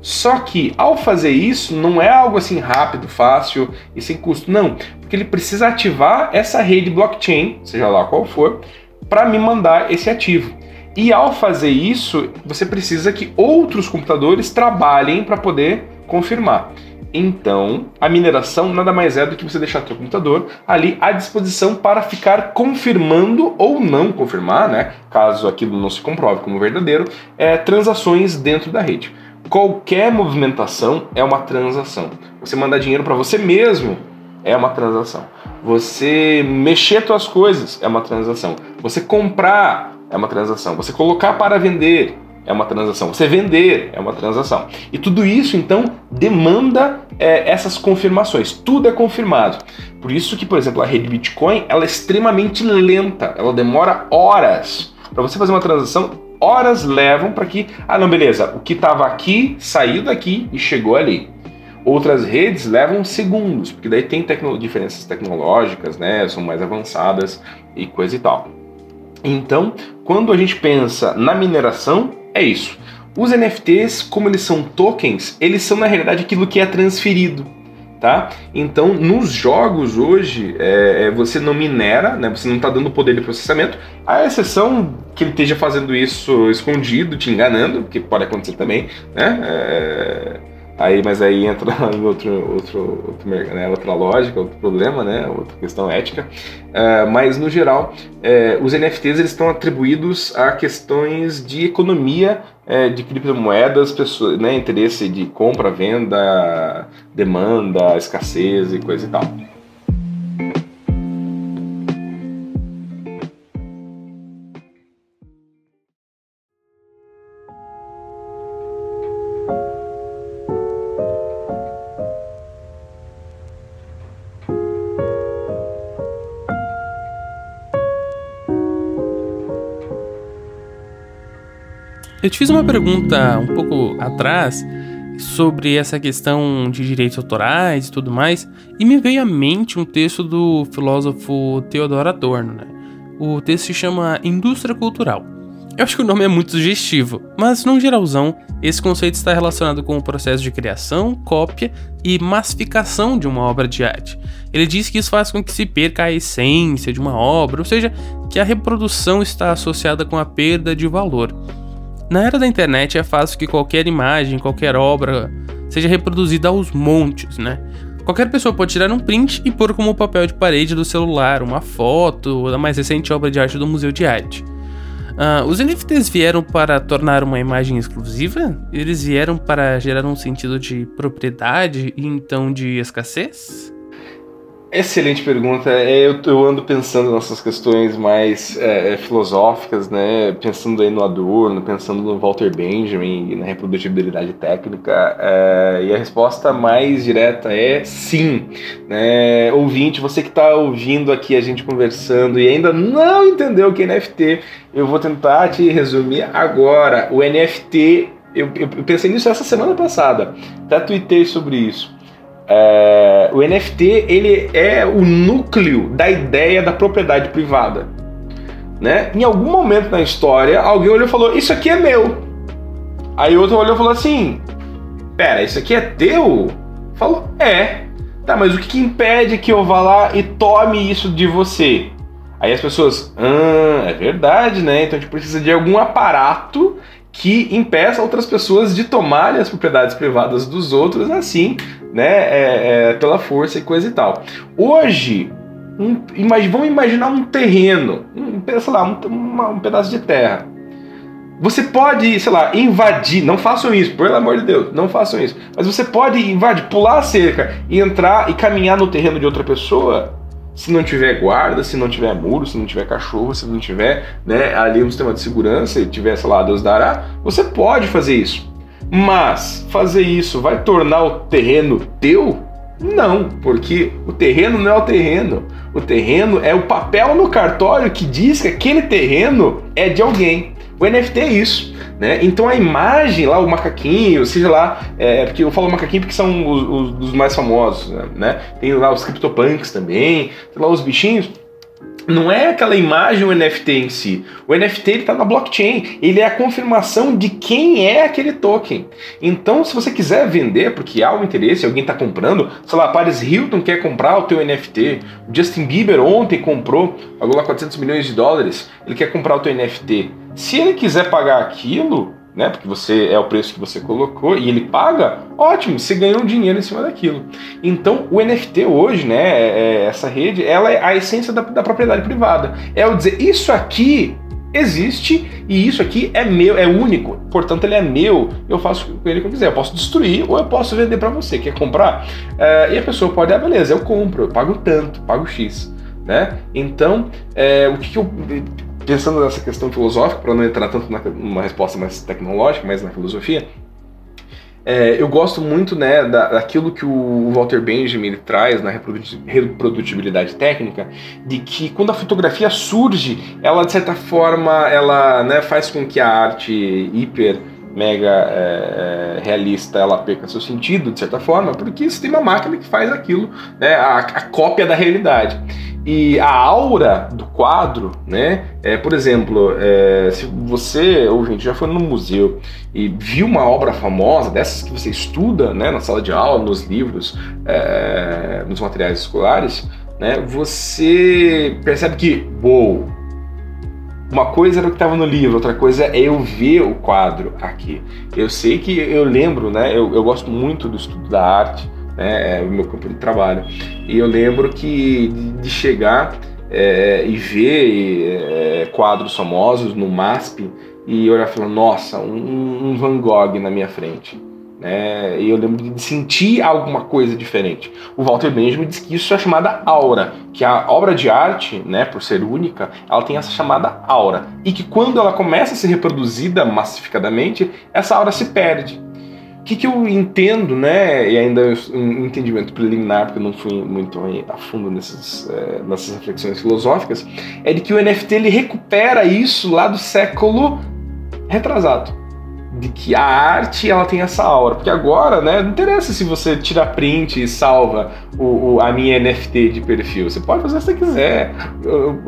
Só que ao fazer isso não é algo assim rápido, fácil e sem custo, não, porque ele precisa ativar essa rede blockchain, seja lá qual for, para me mandar esse ativo. E ao fazer isso, você precisa que outros computadores trabalhem para poder confirmar. Então, a mineração nada mais é do que você deixar seu computador ali à disposição para ficar confirmando ou não confirmar, né, caso aquilo não se comprove como verdadeiro, é, transações dentro da rede. Qualquer movimentação é uma transação. Você mandar dinheiro para você mesmo é uma transação. Você mexer suas coisas é uma transação. Você comprar é uma transação. Você colocar para vender é uma transação. Você vender é uma transação. E tudo isso, então, demanda é, essas confirmações. Tudo é confirmado. Por isso que, por exemplo, a rede Bitcoin ela é extremamente lenta. Ela demora horas. Para você fazer uma transação, horas levam para que, ah, não, beleza, o que estava aqui saiu daqui e chegou ali. Outras redes levam segundos, porque daí tem tecno diferenças tecnológicas, né? São mais avançadas e coisa e tal. Então, quando a gente pensa na mineração, é isso. Os NFTs, como eles são tokens, eles são na realidade aquilo que é transferido. tá? Então, nos jogos hoje, é, é, você não minera, né? Você não está dando poder de processamento, a exceção que ele esteja fazendo isso escondido, te enganando, que pode acontecer também, né? É, Aí, mas aí entra em outro, outro, outro né, outra lógica, outro problema, né, outra questão ética. Uh, mas no geral, uh, os NFTs eles estão atribuídos a questões de economia uh, de criptomoedas, pessoas, né, interesse de compra, venda, demanda, escassez e coisa e tal. Eu te fiz uma pergunta um pouco atrás sobre essa questão de direitos autorais e tudo mais, e me veio à mente um texto do filósofo Theodor Adorno. Né? O texto se chama Indústria Cultural. Eu acho que o nome é muito sugestivo, mas no geralzão, esse conceito está relacionado com o processo de criação, cópia e massificação de uma obra de arte. Ele diz que isso faz com que se perca a essência de uma obra, ou seja, que a reprodução está associada com a perda de valor. Na era da internet é fácil que qualquer imagem, qualquer obra seja reproduzida aos montes, né? Qualquer pessoa pode tirar um print e pôr como papel de parede do celular uma foto da mais recente obra de arte do Museu de Arte. Uh, os NFTs vieram para tornar uma imagem exclusiva? Eles vieram para gerar um sentido de propriedade e então de escassez? Excelente pergunta. É, eu, eu, ando pensando nessas questões mais é, é, filosóficas, né? Pensando aí no Adorno, pensando no Walter Benjamin e na reprodutibilidade técnica. É, e a resposta mais direta é sim. Né? Ouvinte, você que está ouvindo aqui a gente conversando e ainda não entendeu o que é NFT, eu vou tentar te resumir agora. O NFT, eu, eu pensei nisso essa semana passada. Até tuitei sobre isso. É, o NFT ele é o núcleo da ideia da propriedade privada. Né? Em algum momento na história, alguém olhou e falou: Isso aqui é meu. Aí outro olhou e falou assim: Pera, isso aqui é teu? Falou: É. Tá, mas o que, que impede que eu vá lá e tome isso de você? Aí as pessoas, ah, é verdade, né? Então a gente precisa de algum aparato que impeça outras pessoas de tomarem as propriedades privadas dos outros assim, né, é, é, pela força e coisa e tal. Hoje, um, imag, vamos imaginar um terreno, um, sei lá, um, uma, um pedaço de terra. Você pode, sei lá, invadir, não façam isso, pelo amor de Deus, não façam isso. Mas você pode invadir, pular a cerca e entrar e caminhar no terreno de outra pessoa se não tiver guarda, se não tiver muro, se não tiver cachorro, se não tiver né, ali um sistema de segurança e tiver, sei lá, Deus dará, você pode fazer isso. Mas fazer isso vai tornar o terreno teu? Não, porque o terreno não é o terreno. O terreno é o papel no cartório que diz que aquele terreno é de alguém. O NFT é isso. Né? Então a imagem lá, o macaquinho, seja lá, é, porque eu falo macaquinho porque são os, os, os mais famosos, né? Tem lá os CryptoPunks também, tem lá os bichinhos não é aquela imagem o NFT em si. O NFT está na blockchain. Ele é a confirmação de quem é aquele token. Então, se você quiser vender, porque há um interesse, alguém está comprando, sei lá, Paris Hilton quer comprar o teu NFT, o Justin Bieber ontem comprou, pagou lá 400 milhões de dólares, ele quer comprar o teu NFT. Se ele quiser pagar aquilo, né? Porque você é o preço que você colocou e ele paga, ótimo, você ganhou um dinheiro em cima daquilo. Então, o NFT hoje, né? É, é, essa rede, ela é a essência da, da propriedade privada. É o dizer, isso aqui existe e isso aqui é meu, é único, portanto ele é meu, eu faço com ele o que eu quiser. Eu posso destruir ou eu posso vender para você. Quer comprar? Uh, e a pessoa pode, ah, beleza, eu compro, eu pago tanto, pago X. Né? Então, é, o que, que eu pensando nessa questão filosófica, para não entrar tanto numa resposta mais tecnológica, mas na filosofia, é, eu gosto muito né, da, daquilo que o Walter Benjamin traz na reprodutibilidade técnica, de que quando a fotografia surge, ela de certa forma ela né, faz com que a arte hiper mega é, é realista ela perca seu sentido de certa forma, porque você tem uma máquina que faz aquilo, né, a, a cópia da realidade. E a aura do quadro, né? É, por exemplo, é, se você, ouvinte, já foi no museu e viu uma obra famosa, dessas que você estuda né, na sala de aula, nos livros, é, nos materiais escolares, né, você percebe que, uou, uma coisa era o que estava no livro, outra coisa é eu ver o quadro aqui. Eu sei que eu lembro, né? Eu, eu gosto muito do estudo da arte, né? É o meu campo de trabalho. E eu lembro que de chegar é, e ver é, quadros famosos no MASP e olhar e falar, nossa, um, um Van Gogh na minha frente. Né? E eu lembro de sentir alguma coisa diferente. O Walter Benjamin diz que isso é chamada aura, que a obra de arte, né, por ser única, ela tem essa chamada aura. E que quando ela começa a ser reproduzida massificadamente, essa aura se perde. O que, que eu entendo, né, e ainda um entendimento preliminar, porque eu não fui muito a fundo nesses, é, nessas reflexões filosóficas, é de que o NFT ele recupera isso lá do século retrasado. De que a arte ela tem essa aura. Porque agora, né, não interessa se você tira print e salva o, o a minha NFT de perfil. Você pode fazer se você quiser.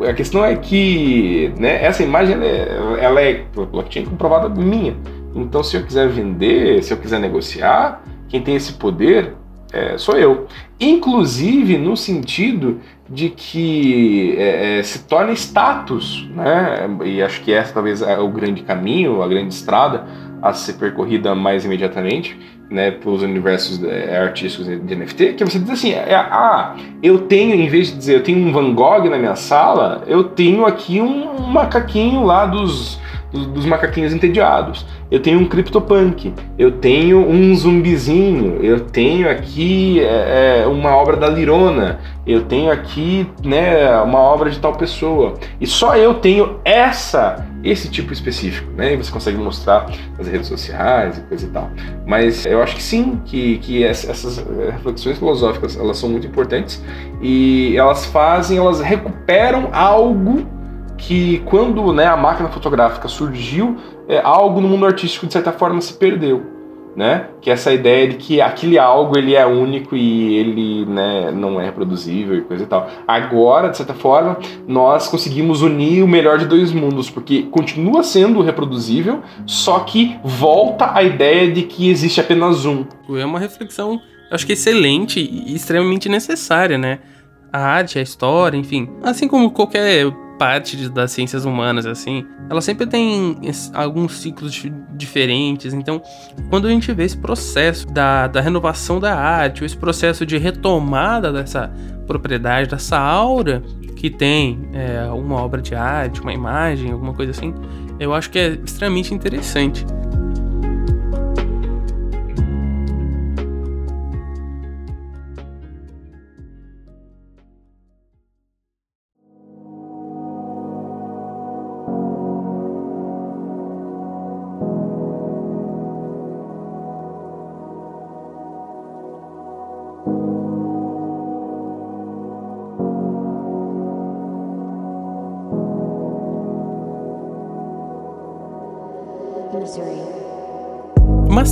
A questão é que né, essa imagem ela é, ela é blockchain comprovada minha. Então, se eu quiser vender, se eu quiser negociar, quem tem esse poder é, sou eu. Inclusive no sentido de que é, é, se torna status, né? E acho que essa talvez é o grande caminho, a grande estrada a ser percorrida mais imediatamente, né, pelos universos é, artísticos de NFT, que você diz assim, é, ah, eu tenho, em vez de dizer eu tenho um Van Gogh na minha sala, eu tenho aqui um, um macaquinho lá dos dos, macaquinhos entediados. Eu tenho um CryptoPunk, eu tenho um zumbizinho, eu tenho aqui é, é, uma obra da Lirona, eu tenho aqui né, uma obra de tal pessoa. E só eu tenho essa esse tipo específico, né? E você consegue mostrar nas redes sociais e coisa e tal. Mas eu acho que sim, que, que essas reflexões filosóficas elas são muito importantes e elas fazem, elas recuperam algo que quando né, a máquina fotográfica surgiu, é, algo no mundo artístico de certa forma se perdeu. Né? Que é essa ideia de que aquele algo ele é único e ele né, não é reproduzível e coisa e tal. Agora, de certa forma, nós conseguimos unir o melhor de dois mundos, porque continua sendo reproduzível, só que volta a ideia de que existe apenas um. É uma reflexão, acho que excelente e extremamente necessária, né? A arte, a história, enfim. Assim como qualquer parte das ciências humanas, assim, ela sempre tem alguns ciclos diferentes. Então, quando a gente vê esse processo da, da renovação da arte, ou esse processo de retomada dessa propriedade, dessa aura que tem é, uma obra de arte, uma imagem, alguma coisa assim, eu acho que é extremamente interessante.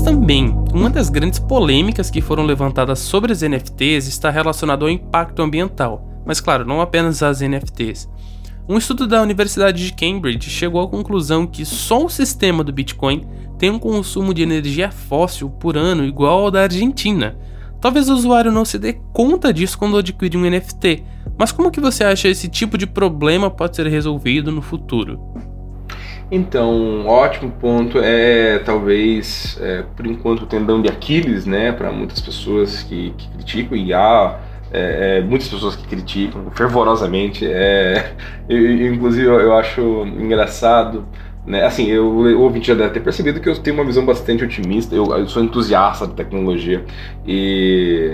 Também, uma das grandes polêmicas que foram levantadas sobre as NFTs está relacionado ao impacto ambiental, mas claro, não apenas as NFTs. Um estudo da Universidade de Cambridge chegou à conclusão que só o sistema do Bitcoin tem um consumo de energia fóssil por ano igual ao da Argentina. Talvez o usuário não se dê conta disso quando adquire um NFT, mas como que você acha esse tipo de problema pode ser resolvido no futuro? Então, ótimo ponto é talvez, é, por enquanto, o tendão de Aquiles, né, para muitas pessoas que, que, criticam, e há é, é, muitas pessoas que criticam fervorosamente. É, eu, inclusive, eu, eu acho engraçado né? Assim, eu, o ouvinte já deve ter percebido que eu tenho uma visão bastante otimista, eu, eu sou entusiasta de tecnologia e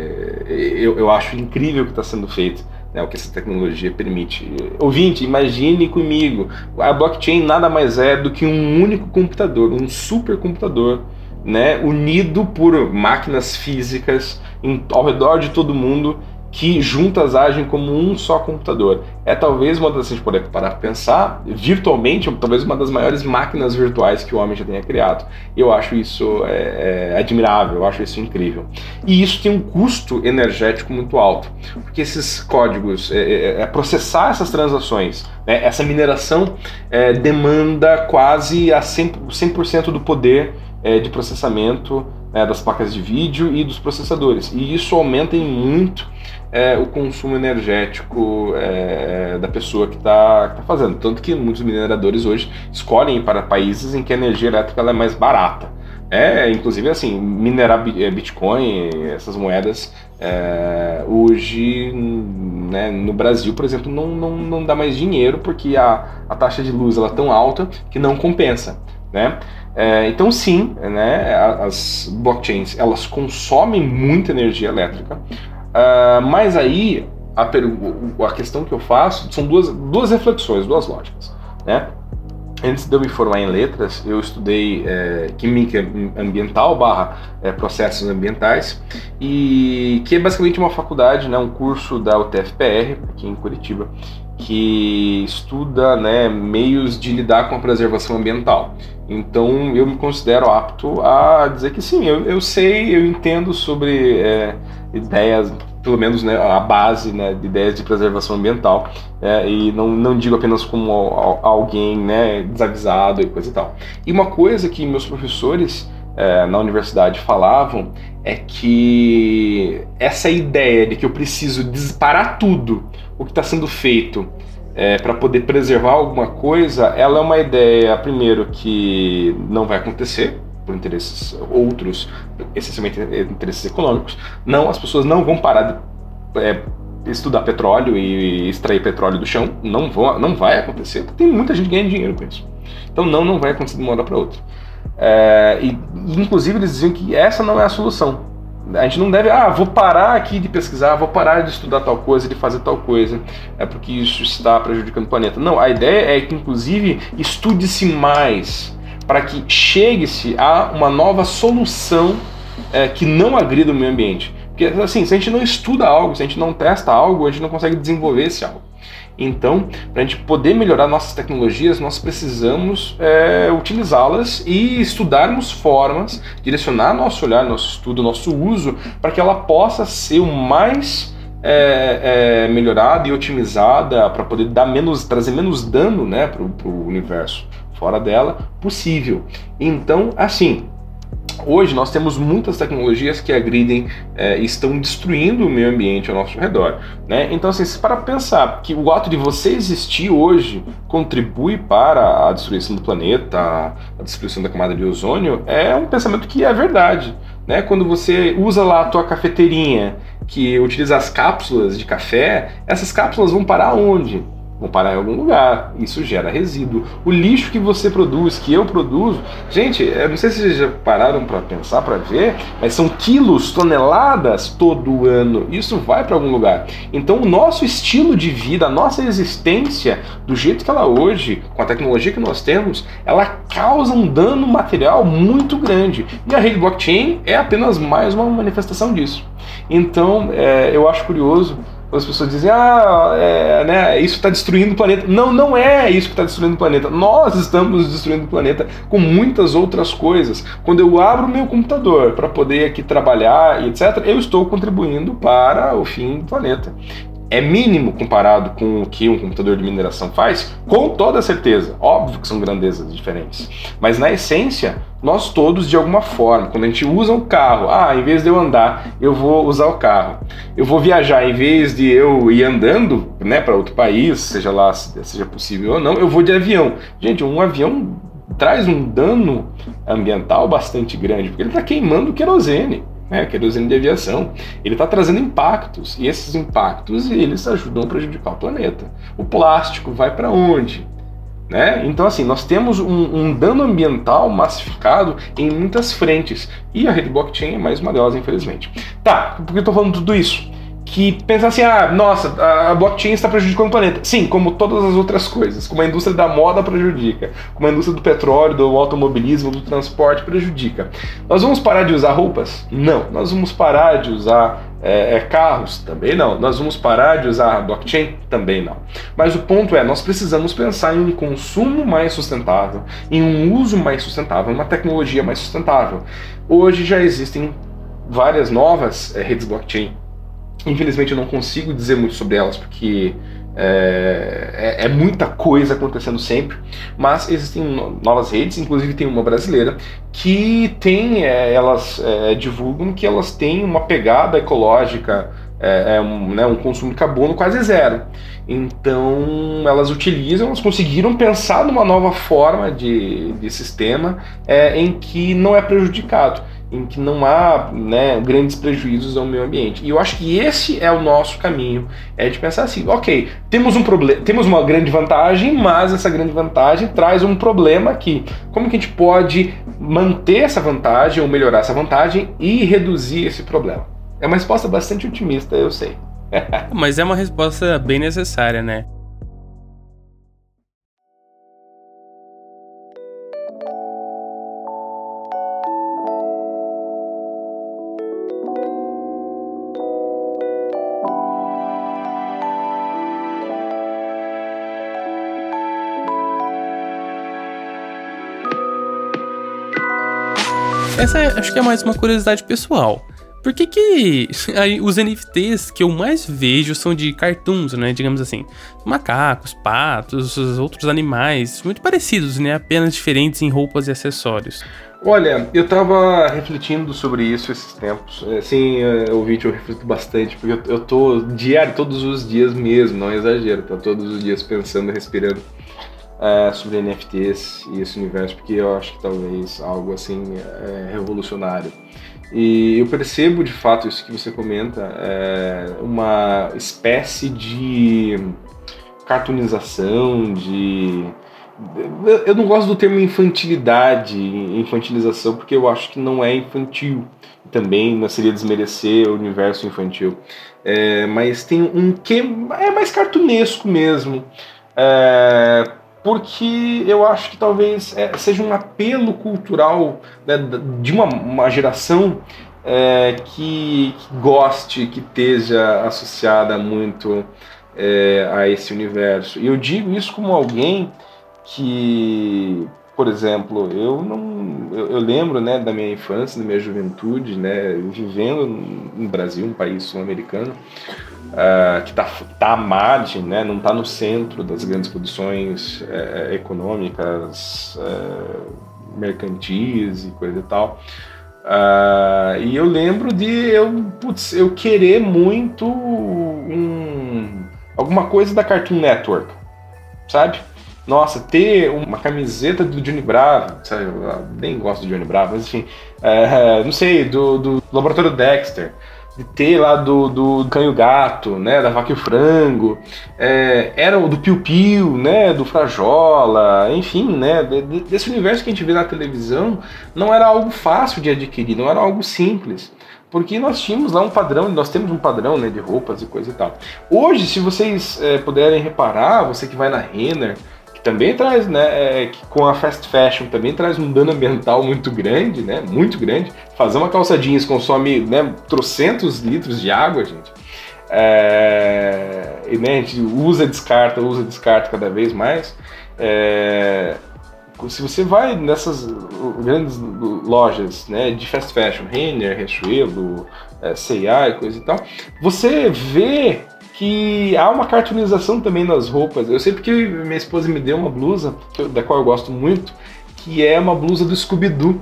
eu, eu acho incrível o que está sendo feito né, o que essa tecnologia permite. Ouvinte, imagine comigo, a blockchain nada mais é do que um único computador, um supercomputador, né, unido por máquinas físicas em, ao redor de todo mundo que juntas agem como um só computador. É talvez uma das, se a gente puder parar para pensar, virtualmente, talvez uma das maiores máquinas virtuais que o homem já tenha criado. Eu acho isso é, é, admirável, eu acho isso incrível. E isso tem um custo energético muito alto, porque esses códigos, é, é, é processar essas transações, né, essa mineração é, demanda quase a 100%, 100 do poder é, de processamento né, das placas de vídeo e dos processadores. E isso aumenta em muito é, o consumo energético é, da pessoa que está tá fazendo. Tanto que muitos mineradores hoje escolhem ir para países em que a energia elétrica é mais barata. É, inclusive, assim, minerar é, Bitcoin, essas moedas, é, hoje né, no Brasil, por exemplo, não, não, não dá mais dinheiro porque a, a taxa de luz ela é tão alta que não compensa. Né? É, então, sim, né, as blockchains elas consomem muita energia elétrica, Uh, mas aí a, a, questão que eu faço são duas, duas reflexões, duas lógicas. Né? Antes de eu me formar em letras, eu estudei é, química ambiental barra é, processos ambientais e que é basicamente uma faculdade, né, um curso da UTFPR aqui em Curitiba que estuda né, meios de lidar com a preservação ambiental. Então eu me considero apto a dizer que sim, eu, eu sei, eu entendo sobre é, ideias, pelo menos né, a base né, de ideias de preservação ambiental, é, e não, não digo apenas como alguém né, desavisado e coisa e tal. E uma coisa que meus professores é, na universidade falavam é que essa ideia de que eu preciso disparar tudo o que está sendo feito é, para poder preservar alguma coisa, ela é uma ideia, primeiro, que não vai acontecer, por interesses outros, essencialmente interesses econômicos. Não, as pessoas não vão parar de é, estudar petróleo e extrair petróleo do chão. Não, vão, não vai acontecer, porque tem muita gente ganhando dinheiro com isso. Então não, não vai acontecer de uma hora para outra. É, e, inclusive eles diziam que essa não é a solução. A gente não deve, ah, vou parar aqui de pesquisar, vou parar de estudar tal coisa, de fazer tal coisa, é porque isso está prejudicando o planeta. Não, a ideia é que, inclusive, estude-se mais para que chegue-se a uma nova solução é, que não agrida o meio ambiente. Porque, assim, se a gente não estuda algo, se a gente não testa algo, a gente não consegue desenvolver esse algo. Então, para a gente poder melhorar nossas tecnologias, nós precisamos é, utilizá-las e estudarmos formas, direcionar nosso olhar, nosso estudo, nosso uso, para que ela possa ser o mais é, é, melhorada e otimizada para poder dar menos, trazer menos dano né, para o universo fora dela possível. Então, assim, Hoje nós temos muitas tecnologias que agridem é, estão destruindo o meio ambiente ao nosso redor. Né? Então, assim, para pensar que o ato de você existir hoje contribui para a destruição do planeta, a destruição da camada de ozônio, é um pensamento que é verdade. Né? Quando você usa lá a tua cafeteirinha, que utiliza as cápsulas de café, essas cápsulas vão parar onde? Vão parar em algum lugar. Isso gera resíduo. O lixo que você produz, que eu produzo, gente, eu não sei se vocês já pararam para pensar, para ver, mas são quilos, toneladas todo ano. Isso vai para algum lugar. Então, o nosso estilo de vida, a nossa existência, do jeito que ela hoje, com a tecnologia que nós temos, ela causa um dano material muito grande. E a rede blockchain é apenas mais uma manifestação disso. Então, é, eu acho curioso as pessoas dizem, ah, é, né, isso está destruindo o planeta. Não, não é isso que está destruindo o planeta. Nós estamos destruindo o planeta com muitas outras coisas. Quando eu abro meu computador para poder aqui trabalhar e etc., eu estou contribuindo para o fim do planeta é mínimo comparado com o que um computador de mineração faz? Com toda certeza. Óbvio que são grandezas diferentes. Mas na essência, nós todos, de alguma forma, quando a gente usa um carro, ah, em vez de eu andar, eu vou usar o carro. Eu vou viajar, em vez de eu ir andando né, para outro país, seja lá seja possível ou não, eu vou de avião. Gente, um avião traz um dano ambiental bastante grande, porque ele está queimando querosene né, querosene de aviação, ele está trazendo impactos e esses impactos eles ajudam a prejudicar o planeta. O plástico vai para onde? Né? Então, assim, nós temos um, um, dano ambiental massificado em muitas frentes e a rede blockchain é mais uma delas, infelizmente. Tá, por que eu estou falando tudo isso? Que pensa assim, ah, nossa, a blockchain está prejudicando o planeta. Sim, como todas as outras coisas. Como a indústria da moda prejudica, como a indústria do petróleo, do automobilismo, do transporte prejudica. Nós vamos parar de usar roupas? Não. Nós vamos parar de usar é, é, carros? Também não. Nós vamos parar de usar blockchain? Também não. Mas o ponto é, nós precisamos pensar em um consumo mais sustentável, em um uso mais sustentável, uma tecnologia mais sustentável. Hoje já existem várias novas é, redes blockchain Infelizmente eu não consigo dizer muito sobre elas porque é, é, é, muita coisa acontecendo sempre, mas existem novas redes, inclusive tem uma brasileira que tem, é, elas é, divulgam que elas têm uma pegada ecológica, é, é um, né, um consumo de carbono quase zero. Então elas utilizam, elas conseguiram pensar numa nova forma de, de sistema em que não é prejudicado em que não há né, grandes prejuízos ao meio ambiente. E eu acho que esse é o nosso caminho, é de pensar assim, ok, temos um problema, temos uma grande vantagem, mas essa grande vantagem traz um problema aqui. Como que a gente pode manter essa vantagem ou melhorar essa vantagem e reduzir esse problema? É uma resposta bastante otimista, eu sei. mas é uma resposta bem necessária, né? Acho que é mais uma curiosidade pessoal. Por que, que os NFTs que eu mais vejo são de cartoons, né? Digamos assim. Macacos, patos, outros animais, muito parecidos, né? Apenas diferentes em roupas e acessórios. Olha, eu tava refletindo sobre isso esses tempos. Assim, o vídeo eu reflito bastante, porque eu, eu tô diário, todos os dias mesmo, não é exagero, tô todos os dias pensando, respirando é, sobre NFTs e esse universo, porque eu acho que talvez algo assim é, revolucionário. E eu percebo de fato isso que você comenta, é, uma espécie de cartoonização, de. Eu não gosto do termo infantilidade, infantilização, porque eu acho que não é infantil. Também não seria desmerecer o universo infantil. É, mas tem um que é mais cartunesco mesmo. É, porque eu acho que talvez é, seja um apelo cultural né, de uma, uma geração é, que, que, goste, que esteja associada muito é, a esse universo. E eu digo isso como alguém que, por exemplo, eu não, eu, eu, lembro né, da minha infância, da minha juventude, né, vivendo no Brasil, um país sul-americano, uh, que está tá à margem, né, não está no centro das grandes produções uh, econômicas, uh, mercantis e coisa e tal. e eu lembro de eu, putz, eu querer muito um, alguma coisa da Cartoon Network, sabe? Nossa, ter uma camiseta do Johnny Bravo, sabe? Eu nem gosto do Johnny Bravo, mas enfim, não sei, do, do Laboratório Dexter de ter lá do, do Canho Gato, né, da Vaca e o Frango, é, era do Piu Piu, né, do Frajola, enfim, né, desse universo que a gente vê na televisão, não era algo fácil de adquirir, não era algo simples. Porque nós tínhamos lá um padrão, nós temos um padrão né, de roupas e coisa e tal. Hoje, se vocês é, puderem reparar, você que vai na Renner, também traz, né, é, que com a fast fashion também traz um dano ambiental muito grande, né, muito grande. Fazer uma calça jeans consome, né, trocentos litros de água, gente. É, e né, a gente usa, descarta, usa, descarta cada vez mais. É, se você vai nessas grandes lojas né, de fast fashion, Renner, Riachuelo, é, C&A e coisa e tal, você vê que há uma cartoonização também nas roupas. Eu sei porque minha esposa me deu uma blusa, da qual eu gosto muito, que é uma blusa do Scooby-Doo.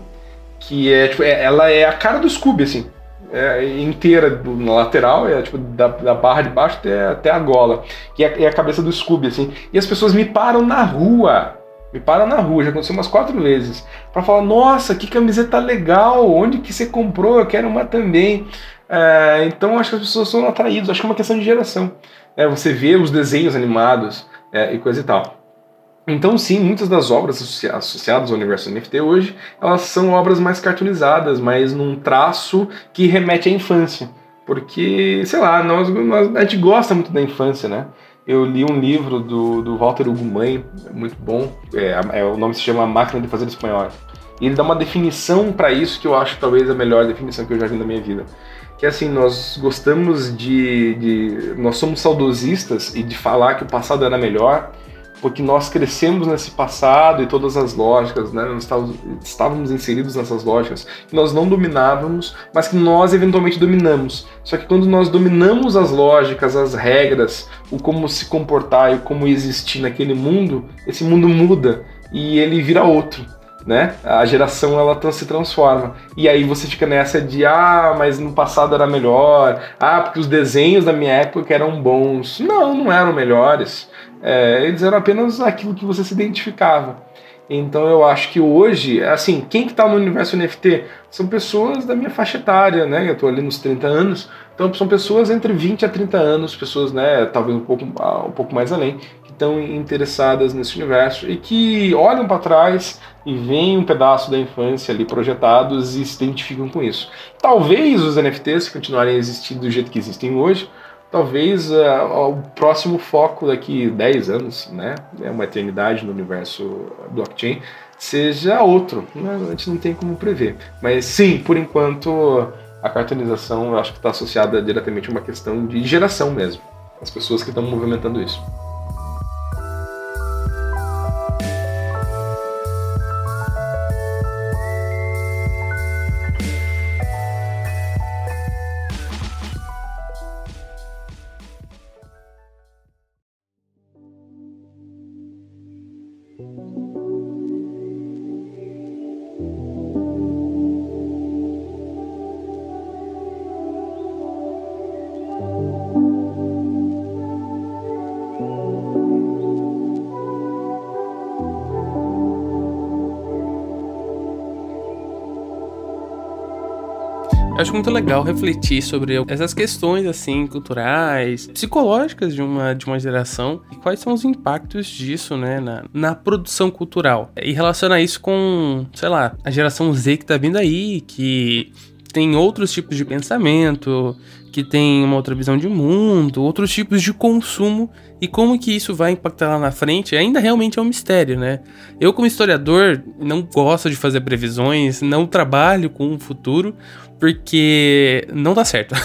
Que é, tipo, é, ela é a cara do Scooby, assim. É, inteira na lateral, é tipo da, da barra de baixo até, até a gola. É, é a cabeça do Scooby, assim. E as pessoas me param na rua me param na rua, já aconteceu umas quatro vezes, para falar: nossa, que camiseta legal, onde que você comprou? Eu quero uma também. É, então acho que as pessoas são atraídas, acho que é uma questão de geração. É, você vê os desenhos animados é, e coisa e tal. Então sim, muitas das obras associadas ao universo NFT hoje, elas são obras mais cartoonizadas, mas num traço que remete à infância. Porque, sei lá, nós, nós, a gente gosta muito da infância, né? Eu li um livro do, do Walter Ugumãe, muito bom, é, é, o nome se chama Máquina de Fazer Espanhol. E ele dá uma definição para isso que eu acho talvez a melhor definição que eu já vi na minha vida. Que é assim, nós gostamos de, de. Nós somos saudosistas e de falar que o passado era melhor, porque nós crescemos nesse passado e todas as lógicas, né? Nós estávamos inseridos nessas lógicas que nós não dominávamos, mas que nós eventualmente dominamos. Só que quando nós dominamos as lógicas, as regras, o como se comportar e como existir naquele mundo, esse mundo muda e ele vira outro né? A geração ela se transforma. E aí você fica nessa de ah, mas no passado era melhor. Ah, porque os desenhos da minha época eram bons. Não, não eram melhores. É, eles eram apenas aquilo que você se identificava. Então eu acho que hoje, assim, quem que tá no universo NFT? São pessoas da minha faixa etária, né? Eu tô ali nos 30 anos. Então são pessoas entre 20 a 30 anos, pessoas, né, talvez um pouco, um pouco mais além, estão interessadas nesse universo e que olham para trás e veem um pedaço da infância ali projetados e se identificam com isso. Talvez os NFTs continuarem existindo do jeito que existem hoje, talvez uh, o próximo foco daqui 10 anos, né, é uma eternidade no universo blockchain, seja outro. Né? A gente não tem como prever. Mas sim, por enquanto a cartonização eu acho que está associada diretamente a uma questão de geração mesmo. As pessoas que estão movimentando isso. Acho muito legal refletir sobre essas questões assim culturais, psicológicas de uma de uma geração e quais são os impactos disso, né, na, na produção cultural. E relacionar isso com, sei lá, a geração Z que tá vindo aí, que tem outros tipos de pensamento, que tem uma outra visão de mundo, outros tipos de consumo e como que isso vai impactar lá na frente ainda realmente é um mistério, né? Eu como historiador não gosto de fazer previsões, não trabalho com o futuro porque não dá certo.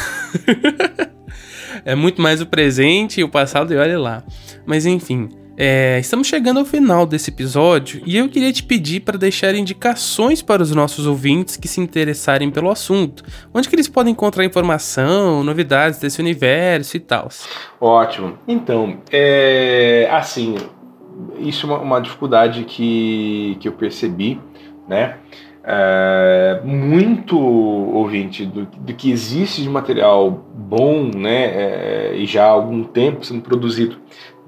é muito mais o presente e o passado e olha lá. Mas enfim, é, estamos chegando ao final desse episódio e eu queria te pedir para deixar indicações para os nossos ouvintes que se interessarem pelo assunto, onde que eles podem encontrar informação, novidades desse universo e tal. Ótimo. Então, é, assim, isso é uma, uma dificuldade que, que eu percebi, né? É, muito ouvinte do, do, que existe de material bom, né, é, e já há algum tempo sendo produzido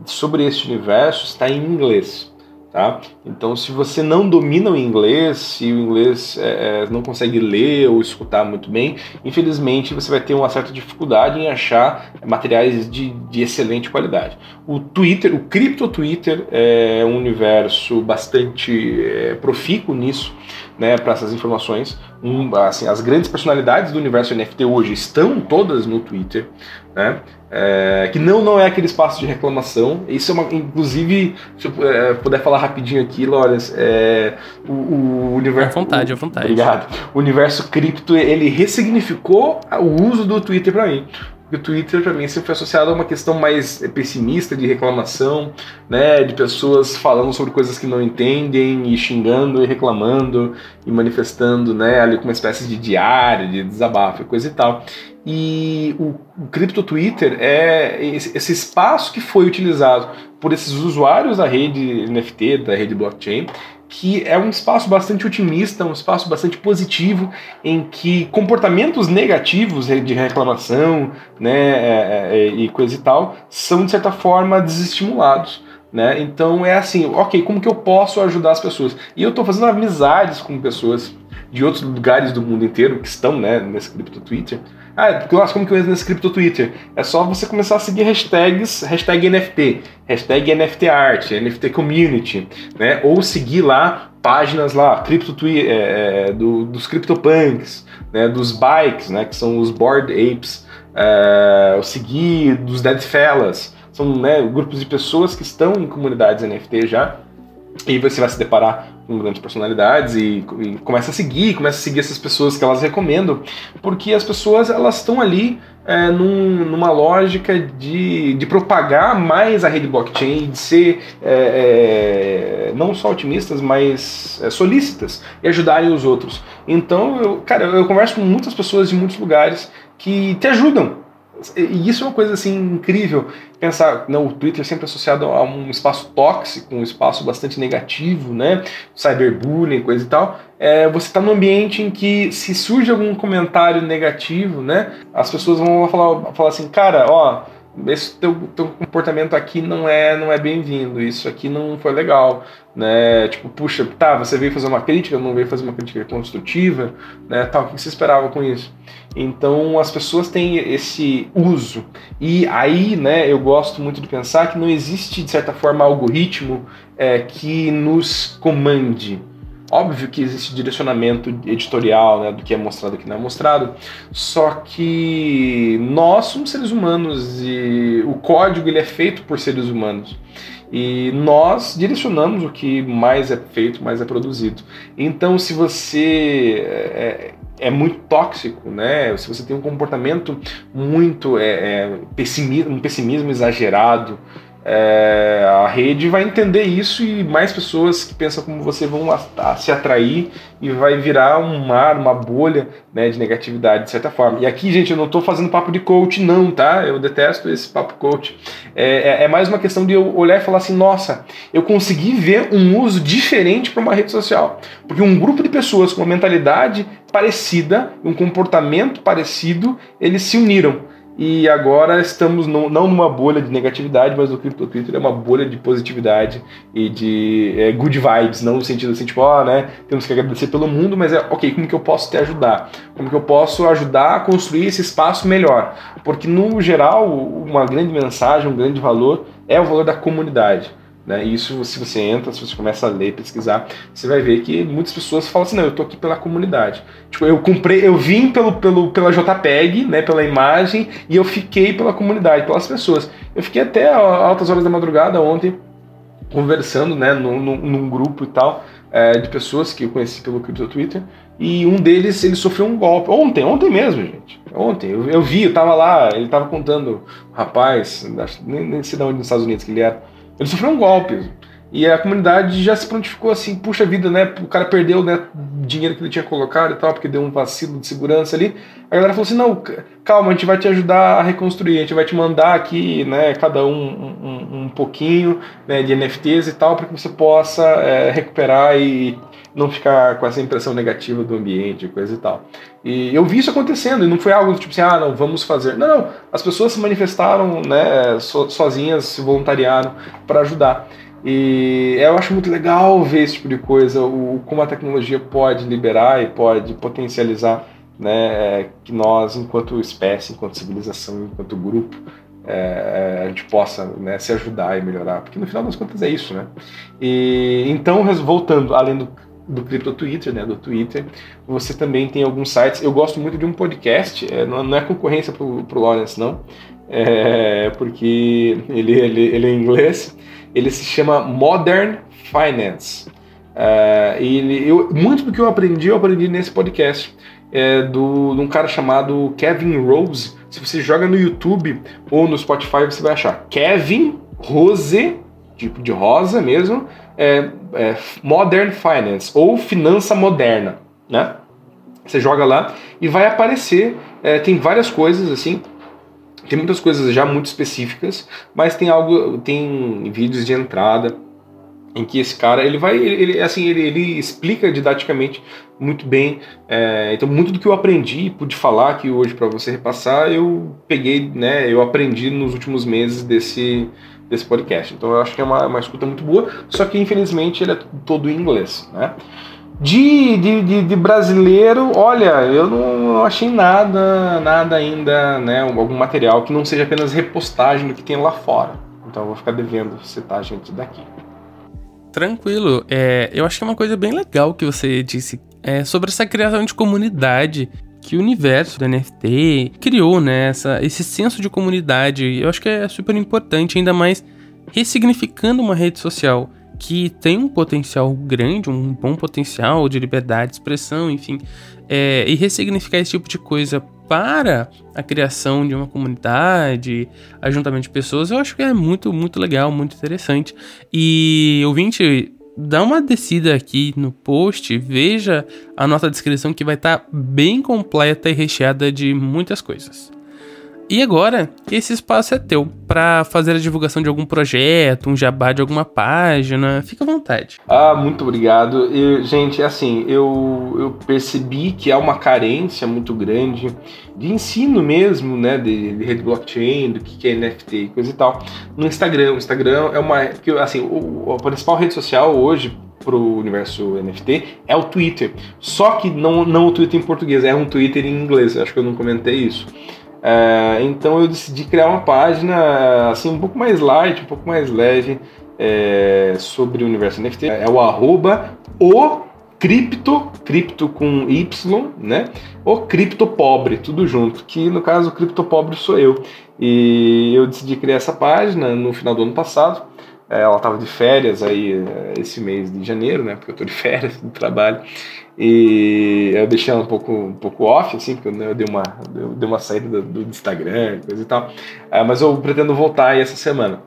sobre este universo está em inglês. Tá? Então, se você não domina o inglês, se o inglês é, é, não consegue ler ou escutar muito bem, infelizmente você vai ter uma certa dificuldade em achar materiais de, de excelente qualidade. O Twitter, o cripto Twitter é um universo bastante é, profícuo nisso, né, para essas informações. Um, assim, as grandes personalidades do universo NFT hoje estão todas no Twitter né? É, que não, não é aquele espaço de reclamação. Isso é uma, inclusive, se eu é, puder falar rapidinho aqui, Lawrence, é, o, o universo. À vontade, à vontade. Obrigado. O universo cripto ele ressignificou o uso do Twitter para mim. Porque o Twitter, para mim, sempre foi associado a uma questão mais pessimista de reclamação, né? De pessoas falando sobre coisas que não entendem e xingando e reclamando e manifestando, né? Ali com uma espécie de diário, de desabafo e coisa e tal. E o, o Crypto Twitter é esse, esse espaço que foi utilizado por esses usuários da rede NFT, da rede blockchain, que é um espaço bastante otimista, um espaço bastante positivo, em que comportamentos negativos de reclamação né, é, é, e coisa e tal são, de certa forma, desestimulados. Né? Então é assim, ok, como que eu posso ajudar as pessoas? E eu estou fazendo amizades com pessoas de outros lugares do mundo inteiro que estão né, nesse cripto Twitter. Ah, porque acho como que eu entro nesse cripto Twitter? É só você começar a seguir hashtags, hashtag NFT, hashtag NFT Art, NFT Community, né? Ou seguir lá páginas lá, cripto é, é, do, dos CryptoPunks, né? Dos bikes, né? Que são os Board Apes é, Seguir, dos Dead Fellas. São né, grupos de pessoas que estão em comunidades NFT já. E você vai se deparar com grandes personalidades e, e, começa a seguir, começa a seguir essas pessoas que elas recomendam, porque as pessoas elas estão ali é, num, numa lógica de, de propagar mais a rede blockchain, de ser é, é, não só otimistas, mas é, solícitas e ajudarem os outros. Então, eu, cara, eu converso com muitas pessoas de muitos lugares que te ajudam e isso é uma coisa assim incrível. Pensar, não, o Twitter é sempre associado a um espaço tóxico, um espaço bastante negativo, né? Cyberbullying, coisa e tal. É, você está num ambiente em que se surge algum comentário negativo, né? As pessoas vão falar, falar assim, cara, ó, esse teu, teu comportamento aqui não é não é bem-vindo, isso aqui não foi legal, né? Tipo, puxa, tá, você veio fazer uma crítica, não veio fazer uma crítica construtiva, né? Tal, o que você esperava com isso? Então as pessoas têm esse uso. E aí, né, eu gosto muito de pensar que não existe, de certa forma, algoritmo é, que nos comande. Óbvio que existe direcionamento editorial né, do que é mostrado e do que não é mostrado, só que nós somos seres humanos e o código ele é feito por seres humanos. E nós direcionamos o que mais é feito, mais é produzido. Então, se você é, é muito tóxico, né? Se você tem um comportamento muito é, é, um pessimismo exagerado, é, a rede vai entender isso e mais pessoas que pensam como você vão a, a se atrair e vai virar um mar, uma bolha né, de negatividade, de certa forma. E aqui, gente, eu não estou fazendo papo de coach, não, tá? Eu detesto esse papo coach. É, é, é, mais uma questão de eu olhar e falar assim: nossa, eu consegui ver um uso diferente para uma rede social. Porque um grupo de pessoas com uma mentalidade parecida, um comportamento parecido, eles se uniram. E agora estamos no, não numa bolha de negatividade, mas o Crypto Twitter é uma bolha de positividade e de é, good vibes, não no sentido assim, tipo, ó, oh, né, temos que agradecer pelo mundo, mas é, ok, como que eu posso te ajudar? Como que eu posso ajudar a construir esse espaço melhor? Porque, no geral, uma grande mensagem, um grande valor é o valor da comunidade. Né? E isso, se você entra, se você começa a ler, pesquisar, você vai ver que muitas pessoas falam assim, não, eu tô aqui pela comunidade. Tipo, eu comprei, eu vim pelo, pelo, pela JPEG, né, pela imagem, e eu fiquei pela comunidade, pelas pessoas. Eu fiquei até altas horas da madrugada ontem, conversando, né, num, num, grupo e tal, é, de pessoas que eu conheci pelo Crypto Twitter, e um deles, ele sofreu um golpe. Ontem, ontem mesmo, gente. Ontem. Eu, eu vi, eu tava lá, ele tava contando, rapaz, nem, nem sei de onde nos Estados Unidos que ele era, ele sofreu um golpe. E a comunidade já se prontificou assim, puxa vida, né? O cara perdeu né, dinheiro que ele tinha colocado e tal, porque deu um vacilo de segurança ali. A galera falou assim: não, calma, a gente vai te ajudar a reconstruir, a gente vai te mandar aqui, né, cada um um, um pouquinho né, de NFTs e tal, para que você possa é, recuperar e não ficar com essa impressão negativa do ambiente, coisa e tal. E eu vi isso acontecendo, e não foi algo tipo assim, ah, não, vamos fazer. Não, não, as pessoas se manifestaram, né, so, sozinhas, se voluntariaram para ajudar. E eu acho muito legal ver esse tipo de coisa, o, como a tecnologia pode liberar e pode potencializar né, que nós, enquanto espécie, enquanto civilização, enquanto grupo, é, a gente possa né, se ajudar e melhorar, porque no final das contas é isso, né? E então voltando, além do do Crypto Twitter, né, do Twitter. Você também tem alguns sites. Eu gosto muito de um podcast, é, não, não, é concorrência pro, pro Lawrence, não, é, porque ele, ele, ele é inglês. Ele se chama Modern Finance. É, ele, eu, muito do que eu aprendi, eu aprendi nesse podcast. É, do, de um cara chamado Kevin Rose. Se você joga no YouTube ou no Spotify, você vai achar Kevin Rose, tipo de rosa mesmo, é, é, Modern Finance ou Finança Moderna, né? Você joga lá e vai aparecer, é, tem várias coisas assim, tem muitas coisas já muito específicas, mas tem algo, tem vídeos de entrada em que esse cara ele vai, ele, assim, ele, ele explica didaticamente muito bem. É, então muito do que eu aprendi, pude falar aqui hoje para você repassar, eu peguei, né? Eu aprendi nos últimos meses desse desse podcast. Então eu acho que é uma, uma escuta muito boa, só que infelizmente ele é todo em inglês, né? De, de, de, de, brasileiro, olha, eu não achei nada, nada ainda, né? Algum material que não seja apenas repostagem do que tem lá fora. Então eu vou ficar devendo citar gente daqui. Tranquilo. É, eu acho que é uma coisa bem legal que você disse é, sobre essa criação de comunidade que o universo do NFT criou, né? Essa, esse senso de comunidade. Eu acho que é super importante, ainda mais ressignificando uma rede social que tem um potencial grande, um bom potencial de liberdade de expressão, enfim, é, e ressignificar esse tipo de coisa para a criação de uma comunidade, ajuntamento de pessoas, eu acho que é muito, muito legal, muito interessante. E ouvinte, dá uma descida aqui no post, veja a nossa descrição que vai estar tá bem completa e recheada de muitas coisas. E agora, esse espaço é teu para fazer a divulgação de algum projeto, um jabá de alguma página. Fica à vontade. Ah, muito obrigado. Eu, gente, assim, eu, eu percebi que há uma carência muito grande de ensino mesmo, né, de, de rede blockchain, do que é NFT e coisa e tal, no Instagram. O Instagram é uma, assim, o, a principal rede social hoje para o universo NFT é o Twitter. Só que não, não o Twitter em português, é um Twitter em inglês. Acho que eu não comentei isso. É, então eu decidi criar uma página assim um pouco mais light, um pouco mais leve é, sobre o universo NFT. É o arroba o cripto, cripto com Y, né? O cripto pobre, tudo junto. Que no caso o cripto pobre sou eu. E eu decidi criar essa página no final do ano passado. É, ela estava de férias aí é, esse mês de janeiro, né? Porque eu estou de férias do trabalho. E eu deixei ela um pouco, um pouco off, assim, porque eu, dei, uma, eu dei uma saída do, do Instagram, coisa e tal. É, mas eu pretendo voltar aí essa semana.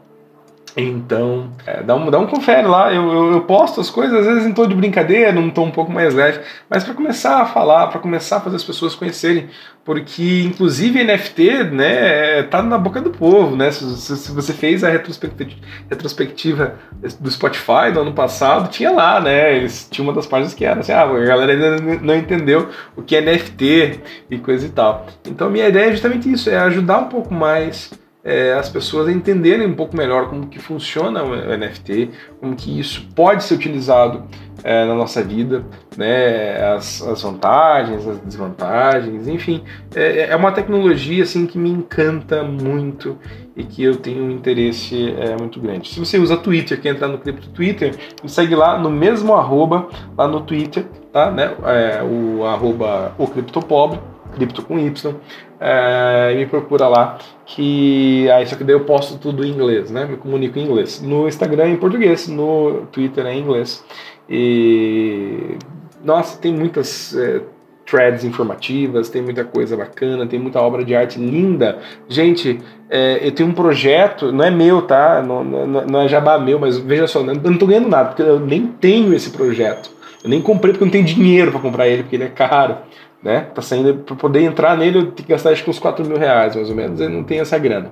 Então, é, dá, um, dá um confere lá. Eu, eu, eu, posto as coisas, às vezes em tom de brincadeira, num tom um pouco mais leve, mas para começar a falar, para começar a fazer as pessoas conhecerem. Porque, inclusive, NFT né, tá na boca do povo. Né? Se, se, se você fez a retrospectiva, retrospectiva, do Spotify do ano passado, tinha lá, né? Eles, tinha uma das páginas que era assim: ah, a galera ainda não entendeu o que é NFT e coisa e tal. Então, minha ideia é justamente isso: é ajudar um pouco mais é, as pessoas entenderem um pouco melhor como que funciona o NFT, como que isso pode ser utilizado é, na nossa vida, né, as, as, vantagens, as desvantagens, enfim, é, é, uma tecnologia assim que me encanta muito e que eu tenho um interesse é, muito grande. Se você usa Twitter, quer entrar no Cripto Twitter, me segue lá no mesmo arroba lá no Twitter, tá, né, é, o arroba o criptopobre, cripto com Y, é, me procura lá que aí só que daí eu posto tudo em inglês, né? Me comunico em inglês. No Instagram é em português, no Twitter é em inglês. E nossa, tem muitas é, threads informativas, tem muita coisa bacana, tem muita obra de arte linda. Gente, é, eu tenho um projeto, não é meu, tá? Não, não, não é jabá meu, mas veja só, eu não tô ganhando nada, porque eu nem tenho esse projeto. Eu nem comprei porque eu não tenho dinheiro para comprar ele, porque ele é caro né? Tá saindo para poder entrar nele, eu tenho que gastar acho que uns 4 mil reais, mais ou menos. Eu não tenho essa grana.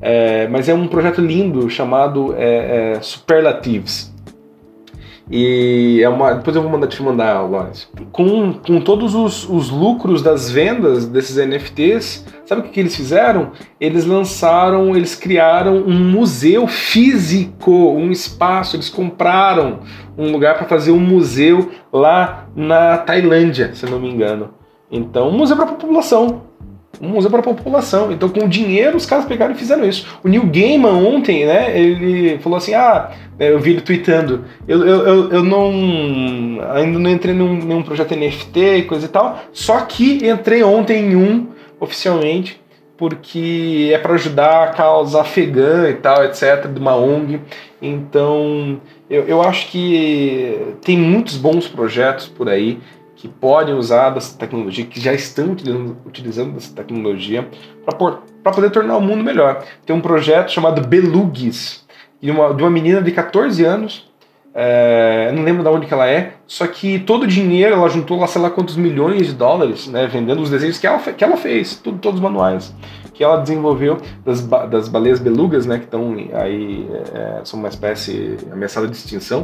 É, mas é um projeto lindo chamado é, é, Superlatives. E é uma. Depois eu vou mandar te mandar, Lawrence. Com, com todos os, os lucros das vendas desses NFTs, sabe o que, que eles fizeram? Eles lançaram, eles criaram um museu físico, um espaço, eles compraram um lugar para fazer um museu lá na Tailândia, se não me engano. Então, um museu para a população. Um museu para a população. Então, com dinheiro, os caras pegaram e fizeram isso. O Neil Gaiman ontem, né, ele falou assim, ah, né, eu vi ele tweetando, eu, eu, eu, eu não, ainda não entrei num, nenhum projeto NFT coisa e tal, só que entrei ontem em um, oficialmente, porque é para ajudar a causa afegã e tal, etc., de uma ONG. Então, eu, eu acho que tem muitos bons projetos por aí que podem usar dessa tecnologia, que já estão utilizando, utilizando dessa tecnologia para poder tornar o mundo melhor. Tem um projeto chamado Belugis, de uma, de uma menina de 14 anos, é, não lembro de onde que ela é, só que todo o dinheiro ela juntou lá sei lá quantos milhões de dólares, né, vendendo os desenhos que ela, que ela fez, tudo, todos os manuais que ela desenvolveu das, das baleias belugas, né, que estão aí, é, são uma espécie ameaçada de extinção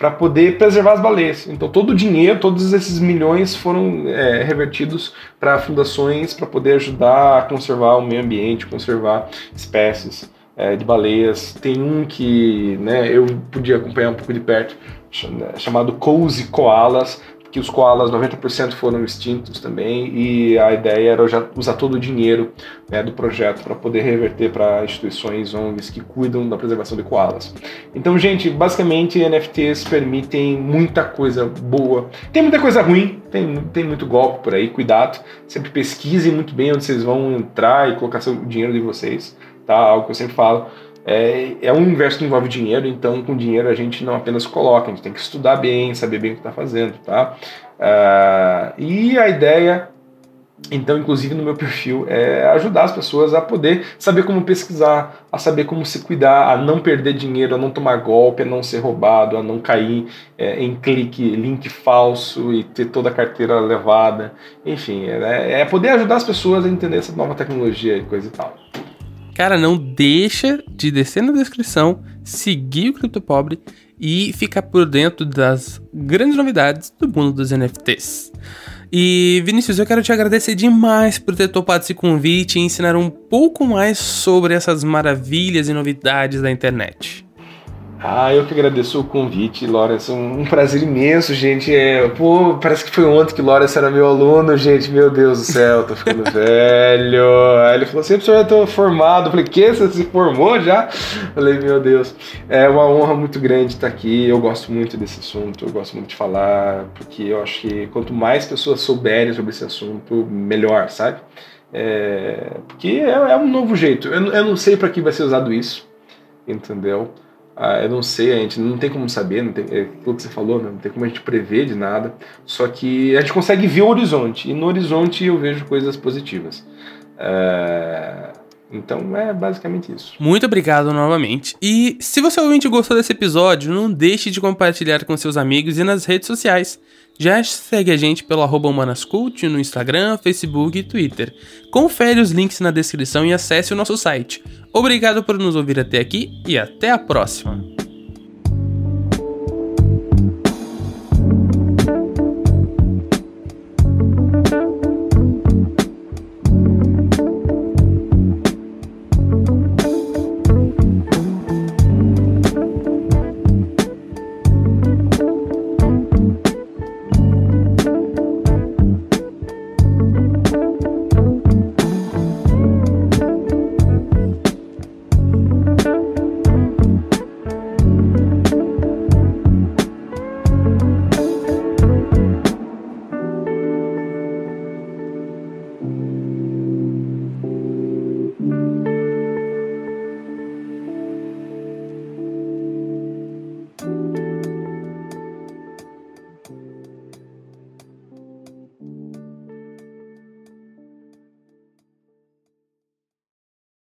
para poder preservar as baleias. Então todo o dinheiro, todos esses milhões foram é, revertidos para fundações para poder ajudar a conservar o meio ambiente, conservar espécies é, de baleias. Tem um que né, eu podia acompanhar um pouco de perto, chamado Cozy Koalas, que os koalas 90% foram extintos também e a ideia era usar todo o dinheiro né, do projeto para poder reverter para instituições ONGs que cuidam da preservação de koalas. Então, gente, basicamente NFTs permitem muita coisa boa. Tem muita coisa ruim, tem, tem muito golpe por aí, cuidado. Sempre pesquisem muito bem onde vocês vão entrar e colocar seu dinheiro de vocês, tá? Algo que eu sempre falo. É, é um universo que envolve dinheiro, então com dinheiro a gente não apenas coloca, a gente tem que estudar bem, saber bem o que está fazendo, tá? Uh, e a ideia, então, inclusive no meu perfil, é ajudar as pessoas a poder saber como pesquisar, a saber como se cuidar, a não perder dinheiro, a não tomar golpe, a não ser roubado, a não cair é, em clique, link falso e ter toda a carteira levada. Enfim, é, é poder ajudar as pessoas a entender essa nova tecnologia e coisa e tal. Cara, não deixa de descer na descrição, seguir o CryptoPobre e ficar por dentro das grandes novidades do mundo dos NFTs. E Vinícius, eu quero te agradecer demais por ter topado esse convite e ensinar um pouco mais sobre essas maravilhas e novidades da internet. Ah, eu que agradeço o convite, Lawrence. Um, um prazer imenso, gente. É, pô, parece que foi ontem que Lawrence era meu aluno, gente. Meu Deus do céu, tô ficando velho. Aí ele falou assim: professor, eu tô formado. Eu falei: que? Você se formou já? Eu falei: meu Deus. É uma honra muito grande estar aqui. Eu gosto muito desse assunto, eu gosto muito de falar, porque eu acho que quanto mais pessoas souberem sobre esse assunto, melhor, sabe? É, porque é, é, um novo jeito. Eu, eu não sei para que vai ser usado isso, entendeu? Ah, eu não sei, a gente não tem como saber, não tem, é aquilo que você falou, né? não tem como a gente prever de nada, só que a gente consegue ver o horizonte, e no horizonte eu vejo coisas positivas. É... Então é basicamente isso. Muito obrigado novamente. E se você realmente gostou desse episódio, não deixe de compartilhar com seus amigos e nas redes sociais. Já segue a gente pelo humanascult no Instagram, Facebook e Twitter. Confere os links na descrição e acesse o nosso site. Obrigado por nos ouvir até aqui e até a próxima!